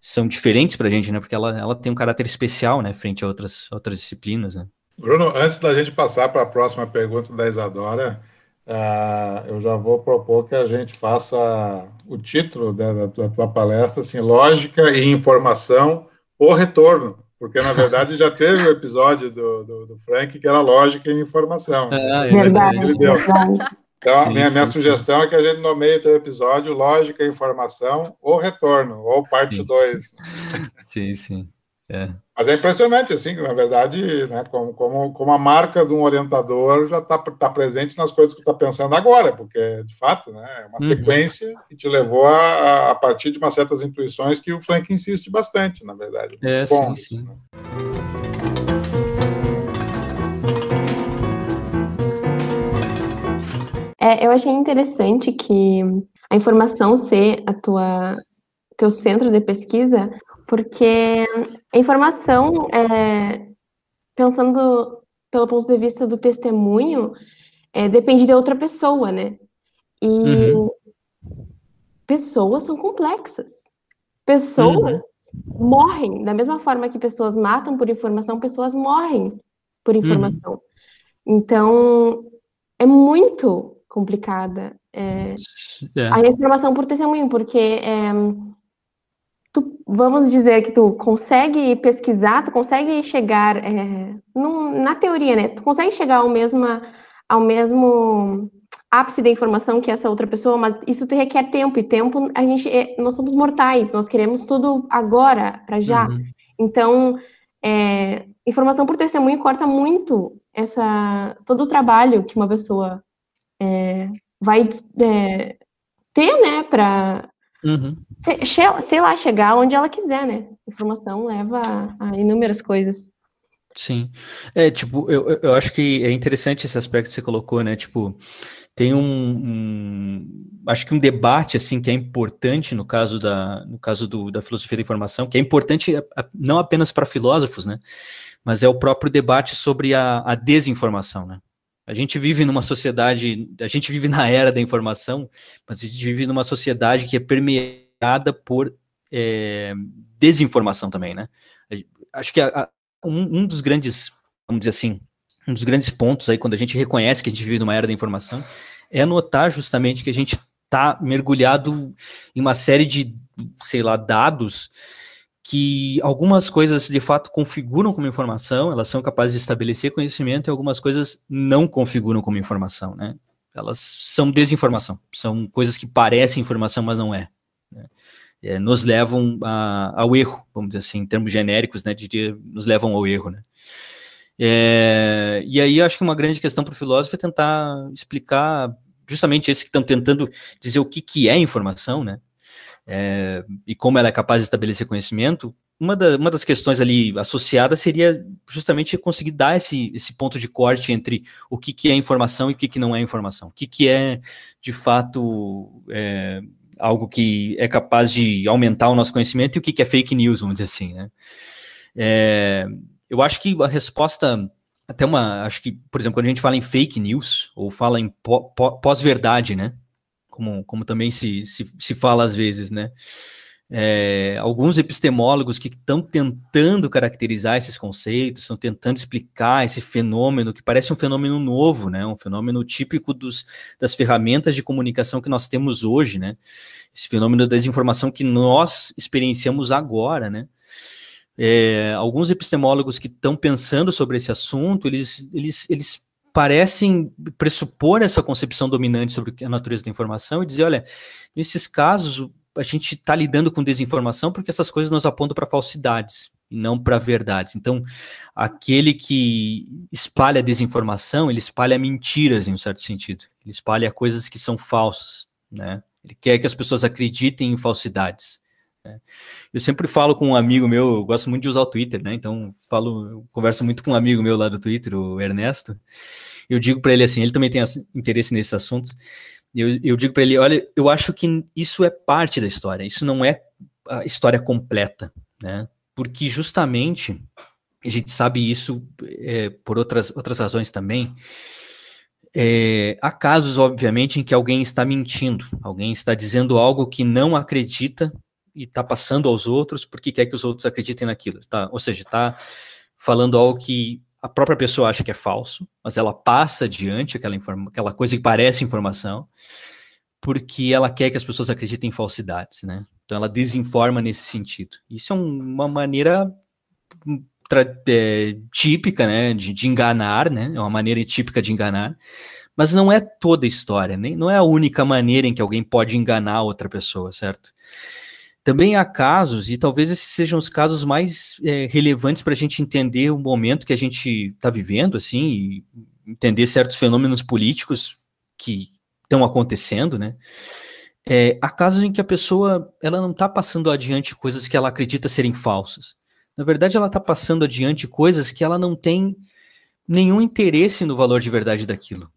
são diferentes para a gente, né? Porque ela, ela tem um caráter especial, né? Frente a outras, outras disciplinas, né? Bruno, antes da gente passar para a próxima pergunta da Isadora, uh, eu já vou propor que a gente faça o título da, da, tua, tua palestra, assim, Lógica e Informação, o Retorno, porque, na verdade, já teve o episódio do, do, do Frank que era Lógica e Informação. Ah, é verdade, verdade. Então, sim, minha, minha sim, sugestão sim. é que a gente nomeie o episódio Lógica e Informação ou Retorno, ou parte 2. Sim, sim. É. Mas é impressionante, assim, que na verdade, né, como, como, como a marca de um orientador já está tá presente nas coisas que tu está pensando agora, porque, de fato, né, é uma uhum. sequência que te levou a, a partir de umas certas intuições que o Frank insiste bastante, na verdade. É, Bom, sim, sim. Né? É, eu achei interessante que a informação ser a tua teu centro de pesquisa, porque a informação, é, pensando pelo ponto de vista do testemunho, é, depende de outra pessoa, né? E uhum. pessoas são complexas. Pessoas uhum. morrem. Da mesma forma que pessoas matam por informação, pessoas morrem por uhum. informação. Uhum. Então, é muito complicada é, é. a informação por testemunho, porque é, tu, vamos dizer que tu consegue pesquisar, tu consegue chegar, é, num, na teoria, né? Tu consegue chegar ao mesmo, ao mesmo ápice da informação que essa outra pessoa, mas isso te requer tempo, e tempo, a gente, é, nós somos mortais, nós queremos tudo agora, para já. Uhum. Então, é, informação por testemunho corta muito essa todo o trabalho que uma pessoa é, vai é, ter, né, para Uhum. Sei, lá, chegar onde ela quiser, né? Informação leva a, inúmeras coisas. Sim. É, tipo, eu, eu acho que é interessante esse aspecto que você colocou, né? Tipo, tem um, um, acho que um debate assim que é importante no caso da no caso do, da filosofia da informação, que é importante não apenas para filósofos, né? Mas é o próprio debate sobre a, a desinformação, né? A gente vive numa sociedade, a gente vive na era da informação, mas a gente vive numa sociedade que é permeada por é, desinformação também, né? Acho que a, a, um, um, dos grandes, vamos dizer assim, um dos grandes pontos aí quando a gente reconhece que a gente vive numa era da informação é notar justamente que a gente está mergulhado em uma série de, sei lá, dados que algumas coisas de fato configuram como informação, elas são capazes de estabelecer conhecimento e algumas coisas não configuram como informação, né? Elas são desinformação, são coisas que parecem informação, mas não é. É nos levam a, ao erro, vamos dizer assim, em termos genéricos, né? De nos levam ao erro, né? É, e aí acho que uma grande questão para o filósofo é tentar explicar justamente esse que estão tentando dizer o que, que é informação, né? é, e como ela é capaz de estabelecer conhecimento, uma, da, uma das questões ali associadas seria justamente conseguir dar esse, esse ponto de corte entre o que, que é informação e o que, que não é informação. O que, que é, de fato, é, algo que é capaz de aumentar o nosso conhecimento e o que é fake news, vamos dizer assim, né? É, eu acho que a resposta, até uma, acho que, por exemplo, quando a gente fala em fake news, ou fala em pós-verdade, né? Como, como também se, se, se fala às vezes, né? É, alguns epistemólogos que estão tentando caracterizar esses conceitos, estão tentando explicar esse fenômeno que parece um fenômeno novo, né? Um fenômeno típico dos, das ferramentas de comunicação que nós temos hoje, né? Esse fenômeno da desinformação que nós experienciamos agora, né? É, alguns epistemólogos que estão pensando sobre esse assunto, eles, eles, eles parecem pressupor essa concepção dominante sobre a natureza da informação e dizer, olha, nesses casos a gente está lidando com desinformação porque essas coisas nos apontam para falsidades e não para verdades. Então, aquele que espalha desinformação, ele espalha mentiras em um certo sentido. Ele espalha coisas que são falsas, né? Ele quer que as pessoas acreditem em falsidades. Né? Eu sempre falo com um amigo meu, eu gosto muito de usar o Twitter, né? Então, falo, converso muito com um amigo meu lá do Twitter, o Ernesto. Eu digo para ele assim, ele também tem interesse nesses assuntos. Eu, eu digo para ele, olha, eu acho que isso é parte da história, isso não é a história completa, né? Porque justamente a gente sabe isso é, por outras, outras razões também. É, há casos, obviamente, em que alguém está mentindo, alguém está dizendo algo que não acredita e está passando aos outros porque quer que os outros acreditem naquilo. Tá? Ou seja, está falando algo que a própria pessoa acha que é falso, mas ela passa adiante aquela, aquela coisa que parece informação, porque ela quer que as pessoas acreditem em falsidades, né? Então ela desinforma nesse sentido. Isso é uma maneira hum, é, típica, né, de, de, enganar, né? É uma maneira típica de enganar, mas não é toda a história, nem não é a única maneira em que alguém pode enganar outra pessoa, certo? Também há casos, e talvez esses sejam os casos mais é, relevantes para a gente entender o momento que a gente está vivendo, assim, e entender certos fenômenos políticos que estão acontecendo, né? É, há casos em que a pessoa ela não está passando adiante coisas que ela acredita serem falsas. Na verdade, ela está passando adiante coisas que ela não tem nenhum interesse no valor de verdade daquilo.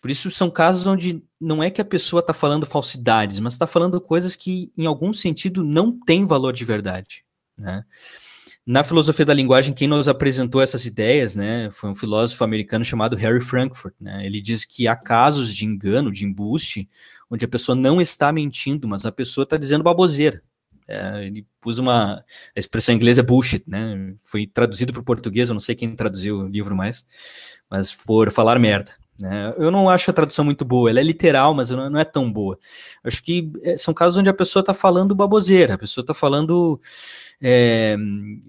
Por isso são casos onde não é que a pessoa está falando falsidades, mas está falando coisas que, em algum sentido, não têm valor de verdade. Né? Na filosofia da linguagem, quem nos apresentou essas ideias né, foi um filósofo americano chamado Harry Frankfurt. Né? Ele diz que há casos de engano, de embuste, onde a pessoa não está mentindo, mas a pessoa está dizendo baboseira. É, ele usa uma a expressão em inglês é bullshit, né? Foi traduzido para o português, eu não sei quem traduziu o livro mais, mas por falar merda. Né? Eu não acho a tradução muito boa, ela é literal, mas não, não é tão boa. Acho que é, são casos onde a pessoa está falando baboseira, a pessoa está falando. É,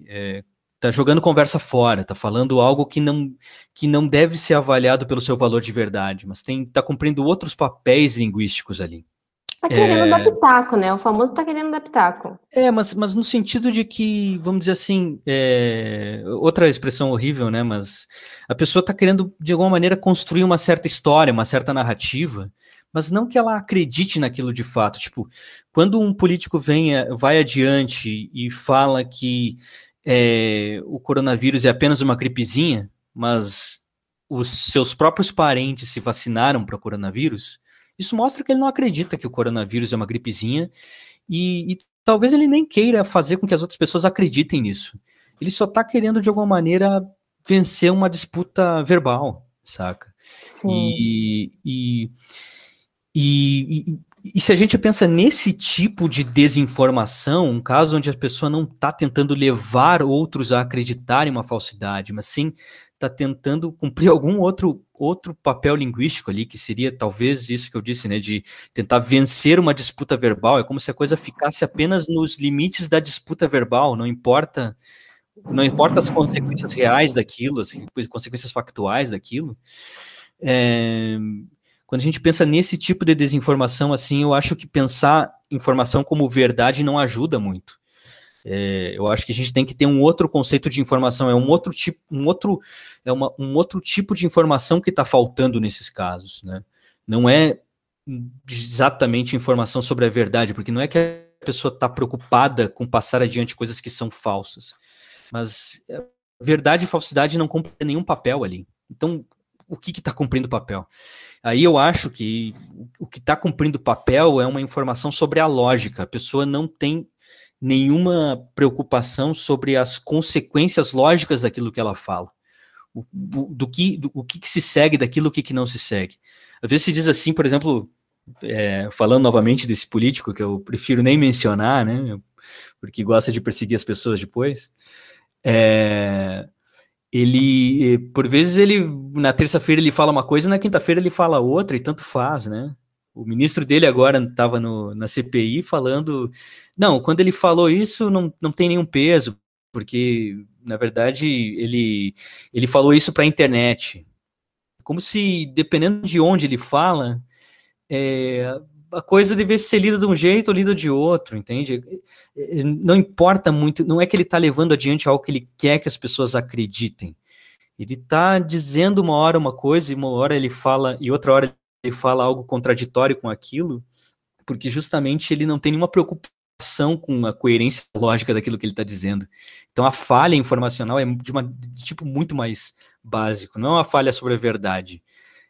é, tá jogando conversa fora, tá falando algo que não que não deve ser avaliado pelo seu valor de verdade, mas tem tá cumprindo outros papéis linguísticos ali. Tá querendo é... dar pitaco, né? O famoso tá querendo dar pitaco. É, mas, mas no sentido de que, vamos dizer assim, é... outra expressão horrível, né? Mas a pessoa tá querendo, de alguma maneira, construir uma certa história, uma certa narrativa, mas não que ela acredite naquilo de fato. Tipo, quando um político vem, vai adiante e fala que é, o coronavírus é apenas uma gripezinha, mas os seus próprios parentes se vacinaram para o coronavírus isso mostra que ele não acredita que o coronavírus é uma gripezinha e, e talvez ele nem queira fazer com que as outras pessoas acreditem nisso. Ele só está querendo, de alguma maneira, vencer uma disputa verbal, saca? E, e, e, e, se a gente pensa nesse tipo de desinformação, um caso onde a pessoa não está tentando levar outros a acreditar em uma falsidade, mas sim está tentando cumprir [laughs] algum outro outro papel linguístico ali, que seria talvez isso que eu disse, né, de tentar vencer uma disputa verbal, é como se a coisa ficasse apenas nos limites da disputa verbal, não importa não importa as consequências reais daquilo, as consequências factuais daquilo. É, quando a gente pensa nesse tipo de desinformação, assim, eu acho que pensar informação como verdade não ajuda muito. É, eu acho que a gente tem que ter um outro conceito de informação, é um outro tipo, um outro, é uma, um outro tipo de informação que está faltando nesses casos, né? Não é exatamente informação sobre a verdade, porque não é que a pessoa está preocupada com passar adiante coisas que são falsas, mas é, verdade e falsidade não cumprem nenhum papel ali. Então, o que está cumprindo papel. Aí eu acho que o que está cumprindo papel é uma informação sobre a lógica. A pessoa não tem nenhuma preocupação sobre as consequências lógicas daquilo que ela fala. O, do, que, do, o que, que, se segue daquilo, o que, que não se segue. Às vezes se diz assim, por exemplo, é, falando novamente desse político, que eu prefiro nem mencionar, né, porque gosta de perseguir as pessoas depois, é, ele, por vezes ele, na terça-feira ele fala uma coisa, na quinta-feira ele fala outra, e tanto faz, né, o ministro dele agora estava na CPI falando. Não, quando ele falou isso, não, não tem nenhum peso, porque, na verdade, ele, ele falou isso para a internet. Como se, dependendo de onde ele fala, é, a coisa devesse ser lida de um jeito ou lida de outro, entende? É, não importa muito, não é que ele está levando adiante algo que ele quer que as pessoas acreditem. Ele está dizendo uma hora uma coisa e uma hora ele fala, e outra hora ele fala algo contraditório com aquilo, porque justamente ele não tem nenhuma preocupação com a coerência lógica daquilo que ele está dizendo. Então a falha informacional é de, uma, de tipo muito mais básico, não é uma falha sobre a verdade,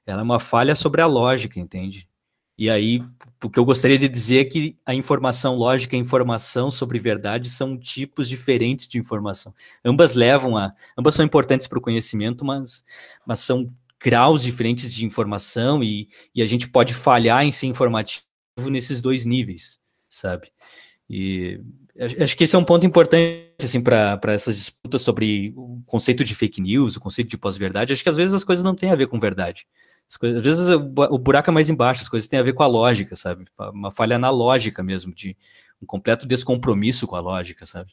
ela é uma falha sobre a lógica, entende? E aí, o que eu gostaria de dizer é que a informação lógica e a informação sobre verdade são tipos diferentes de informação. Ambas levam a. Ambas são importantes para o conhecimento, mas, mas são graus diferentes de informação e, e a gente pode falhar em ser informativo nesses dois níveis, sabe? E acho que esse é um ponto importante assim para essas disputas sobre o conceito de fake news, o conceito de pós-verdade. Acho que às vezes as coisas não têm a ver com verdade. Coisas, às vezes o buraco é mais embaixo, as coisas têm a ver com a lógica, sabe? Uma falha na lógica mesmo, de um completo descompromisso com a lógica, sabe?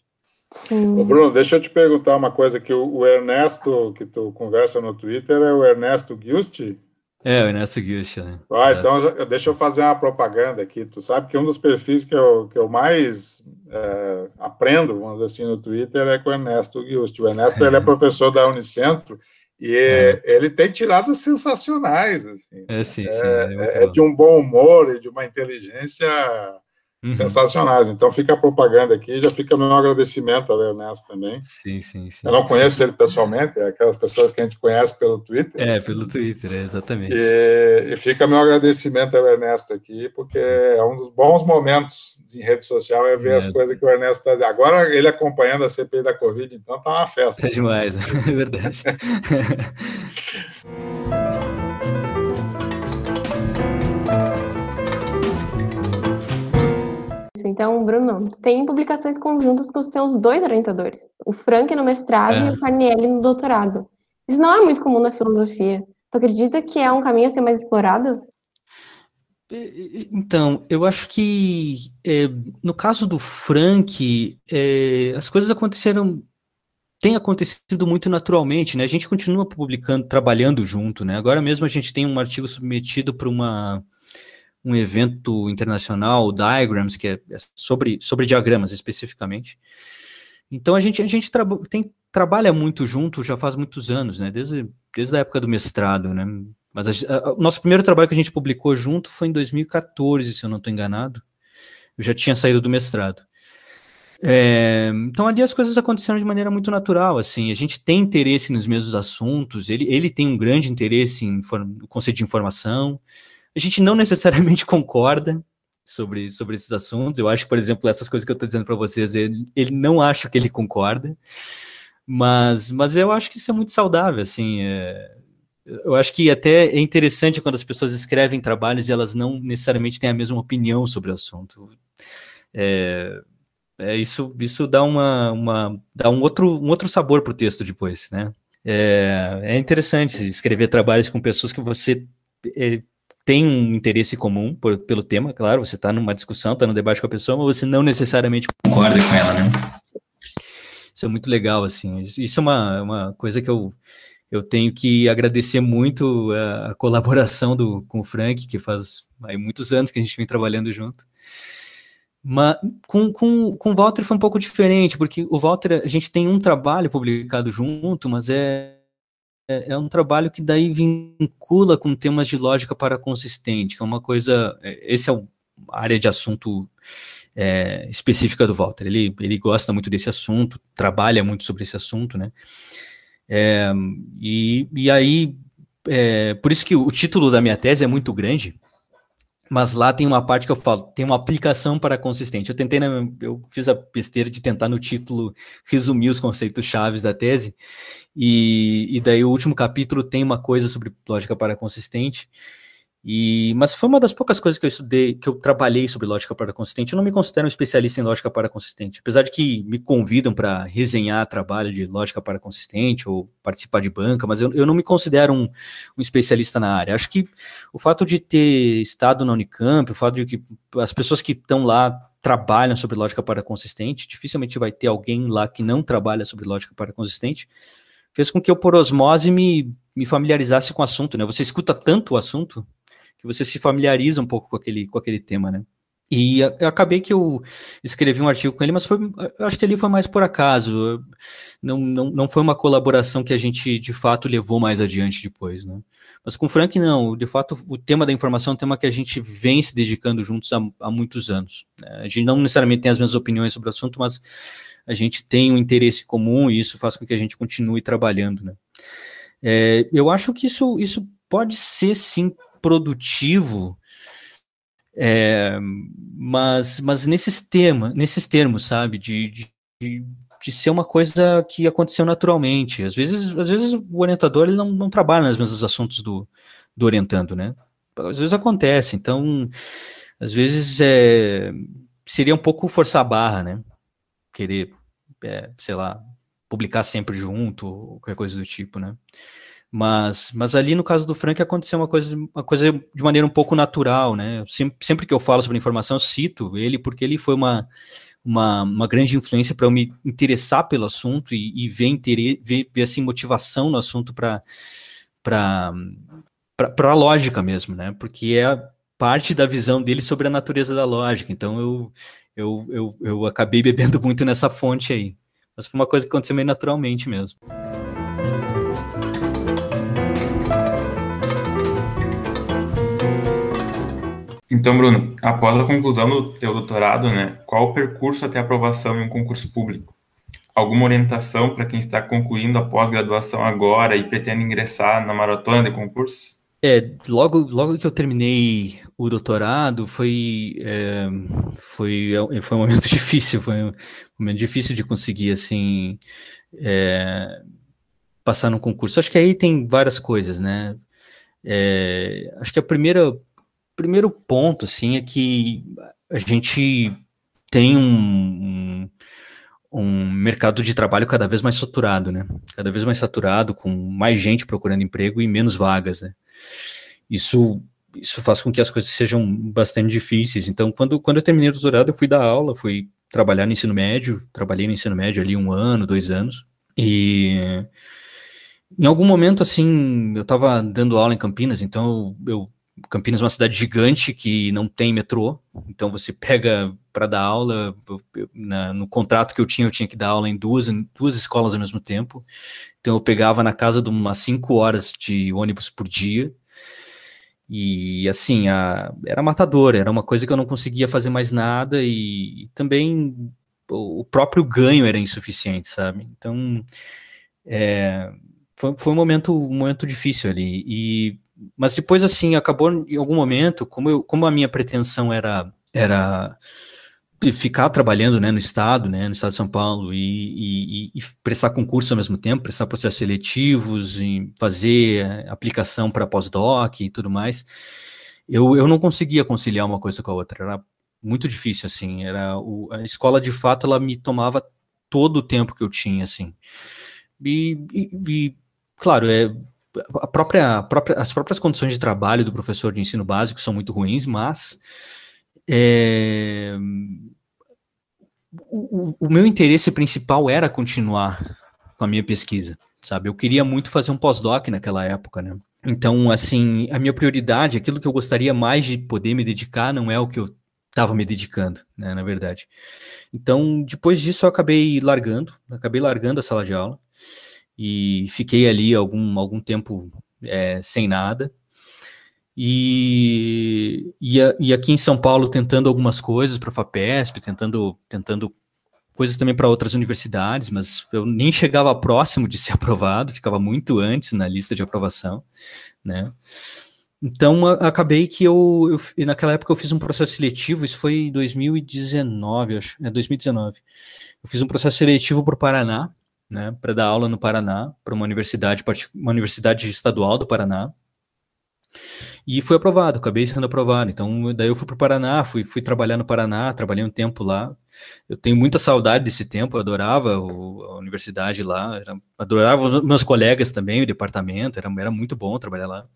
Ô Bruno, deixa eu te perguntar uma coisa, que o, o Ernesto, que tu conversa no Twitter, é o Ernesto Giusti? É, o Ernesto Giusti, né? Ah, então já, deixa eu fazer uma propaganda aqui. Tu sabe que um dos perfis que eu, que eu mais é, aprendo, vamos dizer assim, no Twitter é com o Ernesto Giusti. O Ernesto ele é [laughs] professor da Unicentro e é. ele tem tiradas sensacionais. Assim. É, sim, é, sim, é, é de um bom humor e de uma inteligência Uhum. sensacionais. Então fica a propaganda aqui, já fica meu agradecimento ao Ernesto também. Sim, sim, sim. Eu não conheço ele pessoalmente, é aquelas pessoas que a gente conhece pelo Twitter. É, pelo Twitter, é, exatamente. E, e, fica meu agradecimento ao Ernesto aqui, porque é um dos bons momentos em rede social é ver é. as coisas que o Ernesto está dizendo. Agora ele acompanhando a CPI da Covid, então tá uma festa. É demais, [laughs] é verdade. [laughs] Então, Bruno, tem publicações conjuntas com os teus dois orientadores, o Frank no mestrado é. e o Carnielli no doutorado. Isso não é muito comum na filosofia. Tu acredita que é um caminho a ser mais explorado? Então, eu acho que é, no caso do Frank, é, as coisas aconteceram, tem acontecido muito naturalmente, né? A gente continua publicando, trabalhando junto, né? Agora mesmo a gente tem um artigo submetido para uma um evento internacional, Diagrams, que é, é sobre, sobre diagramas especificamente. Então a gente, a gente tra tem, trabalha muito junto já faz muitos anos, né? Desde, desde a época do mestrado, né? Mas o nosso primeiro trabalho que a gente publicou junto foi em 2014, se eu não estou enganado. Eu já tinha saído do mestrado. É, então ali as coisas aconteceram de maneira muito natural, assim, a gente tem interesse nos mesmos assuntos, ele, ele tem um grande interesse em conceito de informação, a gente não necessariamente [laughs] concorda sobre, sobre esses assuntos. Eu acho por exemplo, essas coisas que eu estou dizendo para vocês, ele, ele não acha que ele concorda, mas, mas eu acho que isso é muito saudável, assim. É, eu acho que até é interessante quando as pessoas escrevem trabalhos e elas não necessariamente têm a mesma opinião sobre o assunto. É, é isso, isso dá uma, uma dá um outro, um outro sabor para o texto depois, né? É, é interessante escrever trabalhos com pessoas que você é, tem um interesse comum por, pelo tema, claro, você está numa discussão, está no debate com a pessoa, mas você não necessariamente concorda com ela, né? Isso é muito legal, assim. Isso é uma, uma coisa que eu, eu tenho que agradecer muito a, a colaboração do, com o Frank, que faz aí, muitos anos que a gente vem trabalhando junto. Mas com, com, com o Walter foi um pouco diferente, porque o Walter, a gente tem um trabalho publicado junto, mas é é, é, um trabalho que daí vincula com temas de lógica para consistente, que é uma coisa. É, esse é o, área de assunto é, específica do Walter. Ele, ele gosta muito desse assunto, trabalha muito sobre esse assunto, né? É, e, e aí é, por isso que o título da minha tese é muito grande, mas lá tem uma parte que eu falo, tem uma aplicação para consistente. Eu tentei, eu fiz a besteira de tentar no título resumir os conceitos chaves da tese, e, e daí o último capítulo tem uma coisa sobre lógica para consistente, e, mas foi uma das poucas coisas que eu estudei, que eu trabalhei sobre lógica para consistente. Eu não me considero um especialista em lógica para consistente, apesar de que me convidam para resenhar trabalho de lógica para consistente ou participar de banca, mas eu, eu não me considero um, um, especialista na área. Acho que o fato de ter estado na Unicamp, o fato de que as pessoas que estão lá trabalham sobre lógica para consistente, dificilmente vai ter alguém lá que não trabalha sobre lógica para consistente, fez com que eu, por osmose, me, me familiarizasse com o assunto. Né? Você escuta tanto o assunto que você se familiariza um pouco com aquele, com aquele tema, né? E eu acabei que eu escrevi um artigo com ele, mas foi, acho que ali foi mais por acaso. Não, não, não foi uma colaboração que a gente de fato levou mais adiante depois, né? Mas com o Frank, não. De fato, o tema da informação é um tema que a gente vem se dedicando juntos há, há muitos anos. Né? A gente não necessariamente tem as mesmas opiniões sobre o assunto, mas a gente tem um interesse comum e isso faz com que a gente continue trabalhando, né? É, eu acho que isso, isso pode ser sim produtivo, é, mas, mas nesses, termos, nesses termos, sabe, de, de, de, ser uma coisa que aconteceu naturalmente. Às vezes, às vezes o orientador ele não, não trabalha nos mesmos assuntos do, do orientando, né? Às vezes acontece, então, às vezes é, seria um pouco forçar a barra, né? Querer, é, sei lá, publicar sempre junto, qualquer coisa do tipo, né? Mas, mas ali no caso do Frank aconteceu uma coisa, uma coisa de maneira um pouco natural, né? Sempre, sempre que eu falo sobre informação, cito ele porque ele foi uma, uma, uma grande influência para eu me interessar pelo assunto e, e ver, ver, ver assim, motivação no assunto para para a lógica mesmo, né? Porque é parte da visão dele sobre a natureza da lógica. Então eu, eu, eu, eu acabei bebendo [laughs] muito nessa fonte aí. Mas foi uma coisa que aconteceu meio naturalmente mesmo. Então, Bruno, após a conclusão do teu doutorado, né, qual o percurso até aprovação em um concurso público? Alguma orientação para quem está concluindo a pós-graduação agora e pretende ingressar na maratona de concursos? É, logo, logo que eu terminei o doutorado, foi, é, foi, foi um momento [laughs] difícil, foi um momento difícil de conseguir, assim, é, passar no concurso. Acho que aí tem várias coisas, né? É, acho que a primeira primeiro ponto, assim, é que a gente tem um, um, mercado de trabalho cada vez mais saturado, né? Cada vez mais saturado, com mais gente procurando emprego e menos vagas, né? Isso, isso faz com que as coisas sejam bastante difíceis. Então, quando, quando eu terminei o doutorado, eu fui dar aula, fui trabalhar no ensino médio, trabalhei no ensino médio ali um ano, dois anos, e em algum momento, assim, eu estava dando aula em Campinas, então eu Campinas é uma cidade gigante que não tem metrô, então você pega para dar aula. Na, no contrato que eu tinha, eu tinha que dar aula em duas, em duas escolas ao mesmo tempo. Então eu pegava na casa de umas cinco horas de ônibus por dia. E assim, a, era matador, era uma coisa que eu não conseguia fazer mais nada, e, e também o, o próprio ganho era insuficiente, sabe? Então é, foi, foi um momento, um momento difícil ali. E mas depois, assim, acabou em algum momento, como, eu, como a minha pretensão era, era ficar trabalhando né, no estado, né, no estado de São Paulo, e, e, e prestar concurso ao mesmo tempo, prestar processos seletivos, fazer aplicação para pós-doc e tudo mais, eu, eu não conseguia conciliar uma coisa com a outra, era muito difícil, assim, era o, a escola, de fato, ela me tomava todo o tempo que eu tinha, assim, e, e, e claro, é, a própria, a própria, as próprias condições de trabalho do professor de ensino básico são muito ruins, mas é, o, o, meu interesse principal era continuar com a minha pesquisa, sabe? Eu queria muito fazer um pós-doc naquela época, né? Então, assim, a minha prioridade, aquilo que eu gostaria mais de poder me dedicar, não é o que eu estava me dedicando, né, na verdade. Então, depois disso, eu acabei largando, acabei largando a sala de aula e fiquei ali algum, algum tempo é, sem nada. E, e, e, aqui em São Paulo tentando algumas coisas para a FAPESP, tentando, tentando coisas também para outras universidades, mas eu nem chegava próximo de ser [laughs] aprovado, ficava muito antes na lista de aprovação, né? Então, acabei que eu, eu, naquela época eu fiz um processo seletivo, isso foi em 2019, acho, é 2019. Eu fiz um processo seletivo para o Paraná, né, para dar aula no Paraná, para uma universidade, uma universidade estadual do Paraná. E fui aprovado, acabei sendo aprovado. Então, daí eu fui para o Paraná, fui, fui trabalhar no Paraná, trabalhei um tempo lá. Eu tenho muita saudade desse tempo, eu adorava o, a universidade lá, era, adorava meus colegas também, o departamento, era, era muito bom trabalhar lá.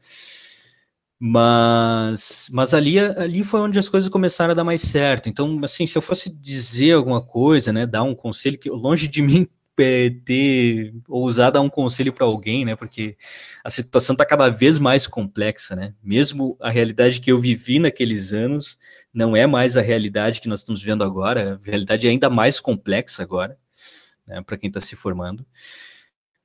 Mas, mas ali, ali foi onde as coisas começaram a dar mais certo. Então, assim, se eu fosse dizer alguma coisa, né, dar um conselho que longe de mim é, ter ousar dar um conselho para alguém, né, porque a situação está cada vez mais complexa, né. Mesmo a realidade que eu vivi naqueles anos não é mais a realidade que nós estamos vivendo agora. A realidade é ainda mais complexa agora, né, para quem está se formando.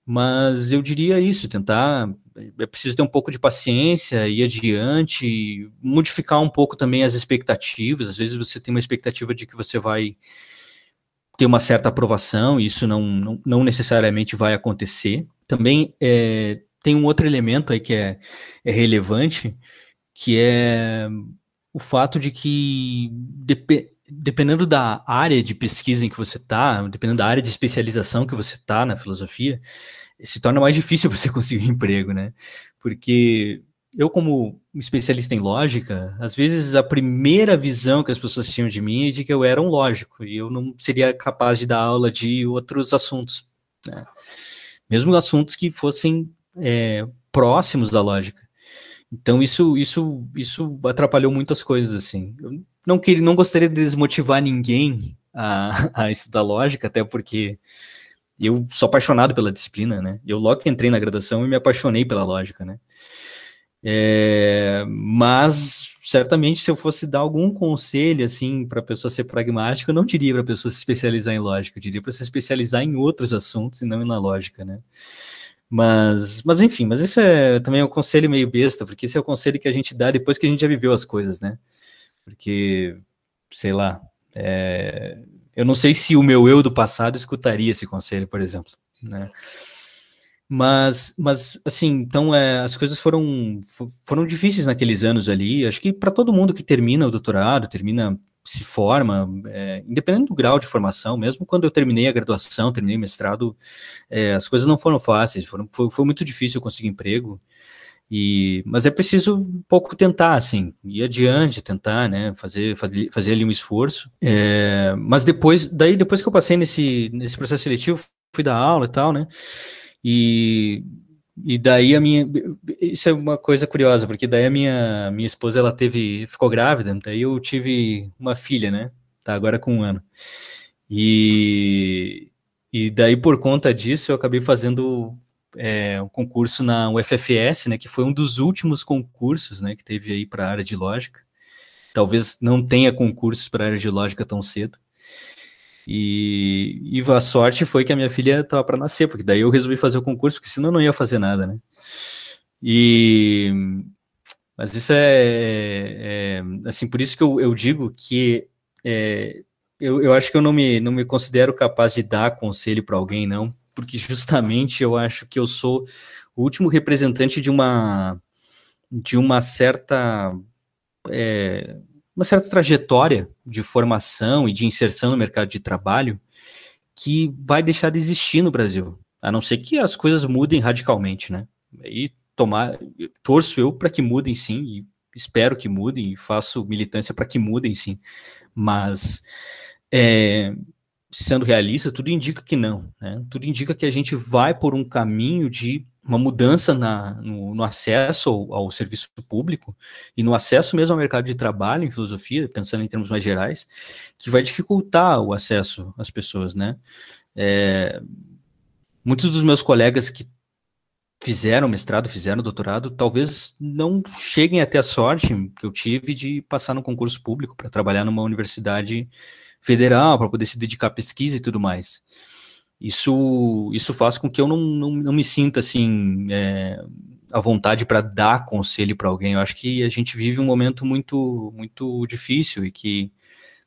Mas eu diria isso, tentar. É preciso ter um pouco de paciência, ir adiante, modificar um pouco também as expectativas. Às vezes você tem uma expectativa de que você vai ter uma certa aprovação, isso não, não, não necessariamente vai acontecer. Também é, tem um outro elemento aí que é, é relevante, que é o fato de que dependendo da área de pesquisa em que você está, dependendo da área de especialização que você está na filosofia, se torna mais difícil [laughs] você conseguir emprego, né? Porque eu, como especialista em lógica, às vezes a primeira visão que as pessoas tinham de mim é de que eu era um lógico e eu não seria capaz de dar aula de outros assuntos, né? Mesmo assuntos que fossem é, próximos da lógica. Então isso, isso, isso atrapalhou muitas coisas assim. Eu não queria, não gostaria de desmotivar ninguém a, [laughs] a estudar lógica, até porque eu sou apaixonado pela disciplina, né? Eu logo que entrei na graduação e me apaixonei pela lógica, né? É, mas certamente se eu fosse dar algum conselho assim para a pessoa ser pragmática, eu não diria para a pessoa se especializar em lógica, eu diria para se especializar em outros assuntos e não na lógica, né? Mas, mas enfim, mas isso é também um conselho meio besta, porque esse é o conselho que a gente dá depois que a gente já viveu as coisas, né? Porque, sei lá, é, eu não sei se o meu eu do passado escutaria esse conselho, por exemplo, né? Mas, mas assim, então é, as coisas foram foram difíceis naqueles anos ali. Acho que para todo mundo que termina o doutorado, termina se forma, é, independente do grau de formação, mesmo quando eu terminei a graduação, terminei o mestrado, é, as coisas não foram fáceis, foram, foi, foi muito difícil conseguir emprego. E, mas é preciso um pouco tentar, assim, ir adiante, tentar, né, fazer, fazer, fazer ali um esforço. É, mas depois, daí depois que eu passei nesse, nesse processo seletivo, fui dar aula e tal, né, e, e daí a minha, isso é uma coisa curiosa, porque daí a minha, minha esposa, ela teve, ficou grávida, daí eu tive uma filha, né, tá agora com um ano. E, e daí por conta disso eu acabei fazendo é, um concurso na UFFS, né, que foi um dos últimos concursos, né, que teve aí para a área de lógica. Talvez não tenha concursos para a área de lógica tão cedo. E, e a sorte foi que a minha filha estava para nascer, porque daí eu resolvi fazer o concurso, porque senão eu não ia fazer nada, né? E mas isso é, é assim, por isso que eu, eu digo que é, eu, eu acho que eu não me, não me considero capaz de dar conselho para alguém, não, porque justamente eu acho que eu sou o último representante de uma de uma certa é, uma certa trajetória de formação e de inserção no mercado de trabalho que vai deixar de existir no Brasil, a não ser que as coisas mudem radicalmente, né? E tomar, torço eu para que mudem sim, e espero que mudem, e faço militância para que mudem sim, mas é, sendo realista, tudo indica que não. Né? Tudo indica que a gente vai por um caminho de uma mudança na, no, no, acesso ao, ao, serviço público e no acesso mesmo ao mercado de trabalho em filosofia, pensando em termos mais gerais, que vai dificultar o acesso às pessoas, né? É, muitos dos meus colegas que fizeram mestrado, fizeram doutorado, talvez não cheguem até a sorte que eu tive de passar no concurso público para trabalhar numa universidade federal para poder se dedicar à pesquisa e tudo mais. Isso, isso faz com que eu não, não, não me sinta assim é, à vontade para dar conselho para alguém. Eu acho que a gente vive um momento muito, muito difícil e que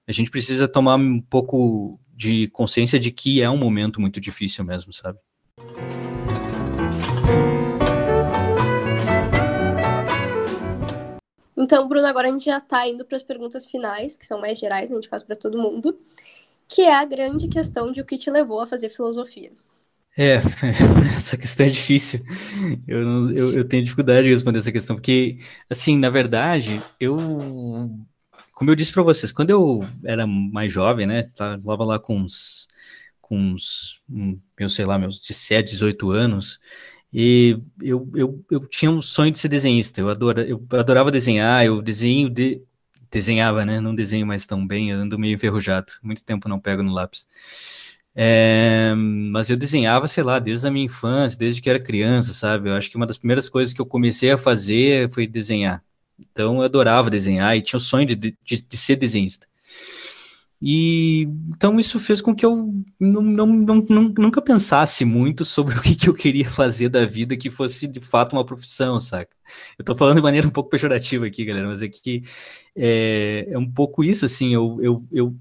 a gente precisa tomar um pouco de consciência de que é um momento muito difícil mesmo, sabe? Então, Bruno, agora a gente já está indo para as perguntas finais, que são mais gerais, a gente faz para todo mundo, que é a grande questão de o que te levou a fazer filosofia. É, [laughs] essa questão é difícil. Eu, eu, eu, tenho dificuldade de responder essa questão, porque, assim, na verdade, eu. Como eu disse para vocês, quando eu era mais jovem, né? Tava lá com uns. Com uns. Eu sei lá, meus 17, 18 anos. E eu, eu, eu tinha um sonho de ser desenhista. Eu, adora, eu adorava desenhar, eu desenho de, desenhava, né? Não desenho mais tão bem, eu ando meio enferrujado. Muito tempo não pego no lápis. É, mas eu desenhava, sei lá, desde a minha infância, desde que era criança, sabe? Eu acho que uma das primeiras coisas que eu comecei a fazer foi desenhar. Então eu adorava desenhar e tinha o sonho de, de, de ser desenhista. E então isso fez com que eu não, não, não, nunca pensasse muito sobre [laughs] o que, que, eu queria fazer da vida que fosse de fato uma profissão, saca? Eu tô falando de maneira um pouco pejorativa aqui, galera, mas é que é, é um pouco isso, assim, eu, eu, eu,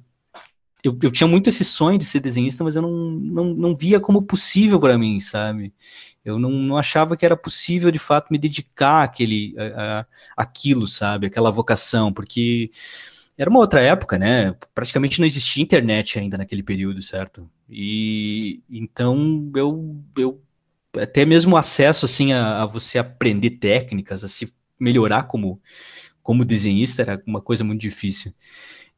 eu, eu tinha muito esse sonho de ser desenhista, mas eu não, não, não via como possível para mim, sabe? Eu não, não achava que era possível de fato me dedicar àquele, a, aquilo, sabe? Aquela vocação, porque era uma outra época, né? Praticamente não existia internet ainda naquele período, certo? E então eu, eu até mesmo acesso assim a, a, você aprender técnicas, a se melhorar como como desenhista era uma coisa muito difícil.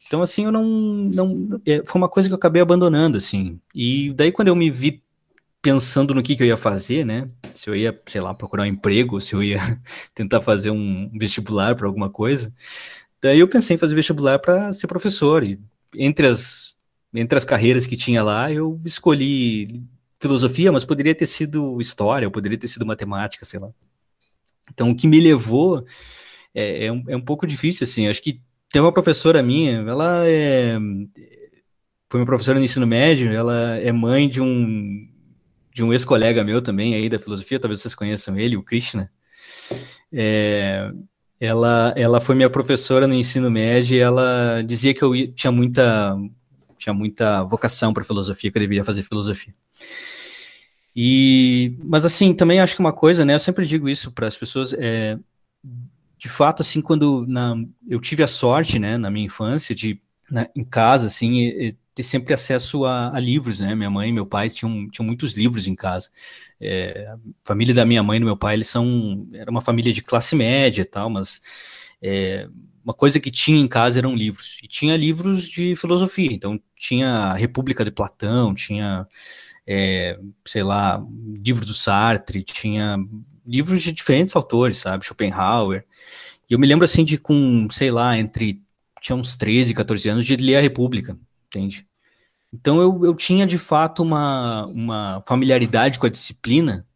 Então assim eu não não é, foi uma coisa que eu acabei abandonando assim. E daí quando eu me vi pensando no que, que eu ia fazer, né? Se eu ia, sei lá, procurar um emprego, [laughs] se eu ia tentar fazer um vestibular para alguma coisa, Daí eu pensei em fazer vestibular para ser professor. E entre as, entre as carreiras que tinha lá, eu escolhi filosofia, mas poderia ter sido história, poderia ter sido matemática, sei lá. Então, o que me levou é, é, um, é um pouco difícil, assim. Acho que tem uma professora minha, ela é, foi uma professora no ensino médio, ela é mãe de um de um ex-colega meu também aí da filosofia, talvez vocês conheçam ele, o Krishna. É, ela, ela foi minha professora no ensino médio e ela dizia que eu tinha muita, tinha muita vocação para filosofia, que eu deveria fazer filosofia. E, mas assim, também acho que uma coisa, né? Eu sempre digo isso para as pessoas, é, de fato, assim, quando na, eu tive a sorte, né, na minha infância, de na, em casa, assim, e, e ter sempre acesso a, a, livros, né? Minha mãe e meu pai tinham, tinham muitos livros em casa. É, a família da minha mãe e do meu pai, eles são, era uma família de classe média e tal, mas é, uma coisa que tinha em casa eram livros. E tinha livros de filosofia, então tinha República de Platão, tinha, é, sei lá, livro do Sartre, tinha livros de diferentes autores, sabe? Schopenhauer. E eu me lembro, assim, de com, sei lá, entre tinha uns 13, 14 anos de ler a República, entende? Então eu, eu tinha de fato uma, uma familiaridade com a disciplina,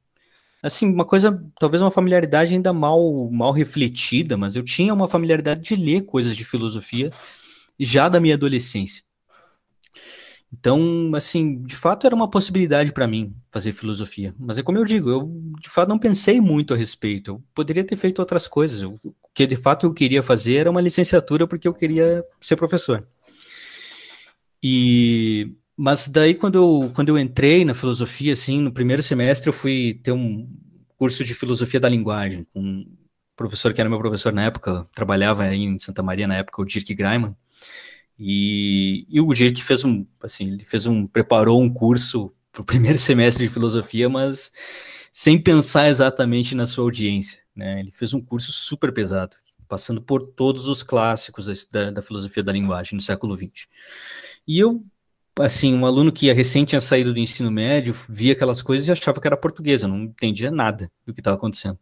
assim, uma coisa, talvez uma familiaridade ainda mal, mal refletida, mas eu tinha uma familiaridade de ler coisas de filosofia já da minha adolescência. Então, assim, de fato era uma possibilidade para mim fazer filosofia. Mas é como eu digo, eu de fato não pensei muito a respeito. Eu poderia ter feito outras coisas. o que de fato eu queria fazer era uma licenciatura porque eu queria ser professor. E mas daí quando eu, quando eu entrei na filosofia, assim, no primeiro semestre eu fui ter um curso de filosofia da linguagem com um professor que era meu professor na época, trabalhava em Santa Maria na época, o Dirk Greiman. E, e o Dirk fez um, assim, ele fez um, preparou um curso [laughs] para o primeiro semestre de filosofia, mas sem pensar exatamente na sua audiência, né? Ele fez um curso super pesado, passando por todos os clássicos da, da filosofia da linguagem no século XX. E eu, assim, um aluno que recente tinha saído do ensino médio, via aquelas coisas e achava que era portuguesa, não entendia nada do que estava acontecendo.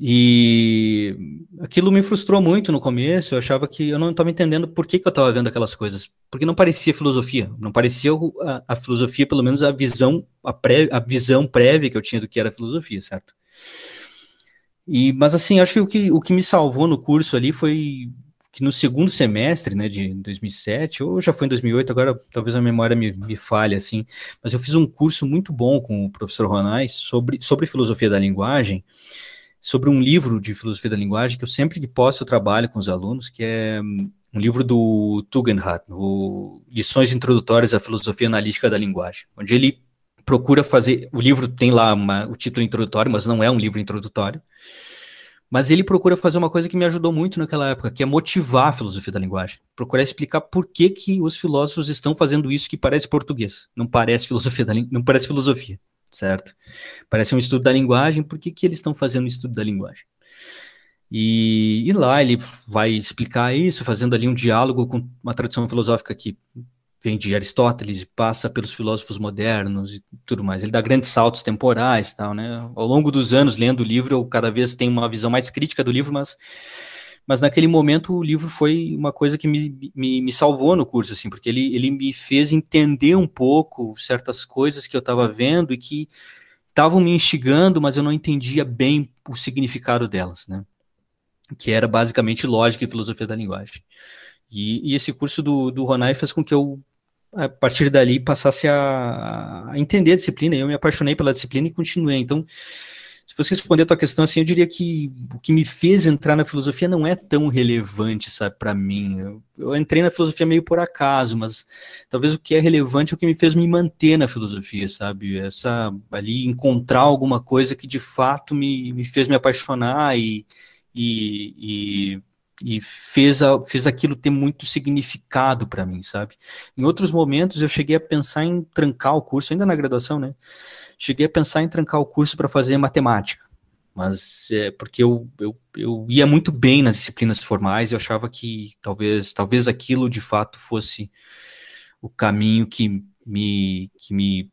E aquilo me frustrou muito no começo, eu achava que eu não estava entendendo por que, que eu estava vendo aquelas coisas, porque não parecia filosofia, não parecia a, a filosofia, pelo menos a visão, a, pré, a visão prévia que eu tinha do que era filosofia, certo? E, mas assim, acho que o, que o que me salvou no curso ali foi que no segundo semestre, né, de 2007, ou já foi em 2008, agora talvez a memória me, me falhe, assim, mas eu fiz um curso muito bom com o professor Ronais sobre, sobre filosofia da linguagem, sobre um livro de filosofia da linguagem que eu sempre que posso eu trabalho com os alunos, que é um livro do Tugendhat, o Lições Introdutórias à Filosofia Analítica da Linguagem, onde ele procura fazer. O livro tem lá uma, o título introdutório, mas não é um livro introdutório. Mas ele procura fazer uma coisa que me ajudou muito naquela época, que é motivar a filosofia da linguagem. Procurar explicar por que, que os filósofos estão fazendo isso que parece português. Não parece filosofia da não parece filosofia, certo? Parece um estudo da linguagem, por que, que eles estão fazendo um estudo da linguagem? E, e, lá ele vai explicar isso, fazendo ali um diálogo com uma tradição filosófica que vem de Aristóteles e passa pelos filósofos modernos e tudo mais. Ele dá grandes saltos temporais tal, né? Ao longo dos anos, lendo o livro, eu cada vez tenho uma visão mais crítica do livro, mas, mas naquele momento o livro foi uma coisa que me, me, me salvou no curso, assim, porque ele, ele me fez entender um pouco certas coisas que eu estava vendo e que estavam me instigando, mas eu não entendia bem o significado delas, né? que era basicamente lógica e filosofia da linguagem. E, e esse curso do, do Ronai fez com que eu, a partir dali, passasse a, a entender a disciplina. Eu me apaixonei pela disciplina e continuei. Então, se você responder a tua questão assim, eu diria que o que me fez entrar na filosofia não é tão relevante, sabe, para mim. Eu, eu, entrei na filosofia meio por acaso, mas talvez o que é relevante é o que me fez me manter na filosofia, sabe? Essa ali encontrar alguma coisa que de fato me, me fez me apaixonar e, e, e, e fez, a, fez aquilo ter muito significado para mim, sabe? Em outros momentos eu cheguei a pensar em trancar o curso, ainda na graduação, né? Cheguei a pensar em trancar o curso para fazer matemática, mas é porque eu, eu, eu ia muito bem nas disciplinas formais eu achava que talvez, talvez aquilo de fato fosse o caminho que me, que me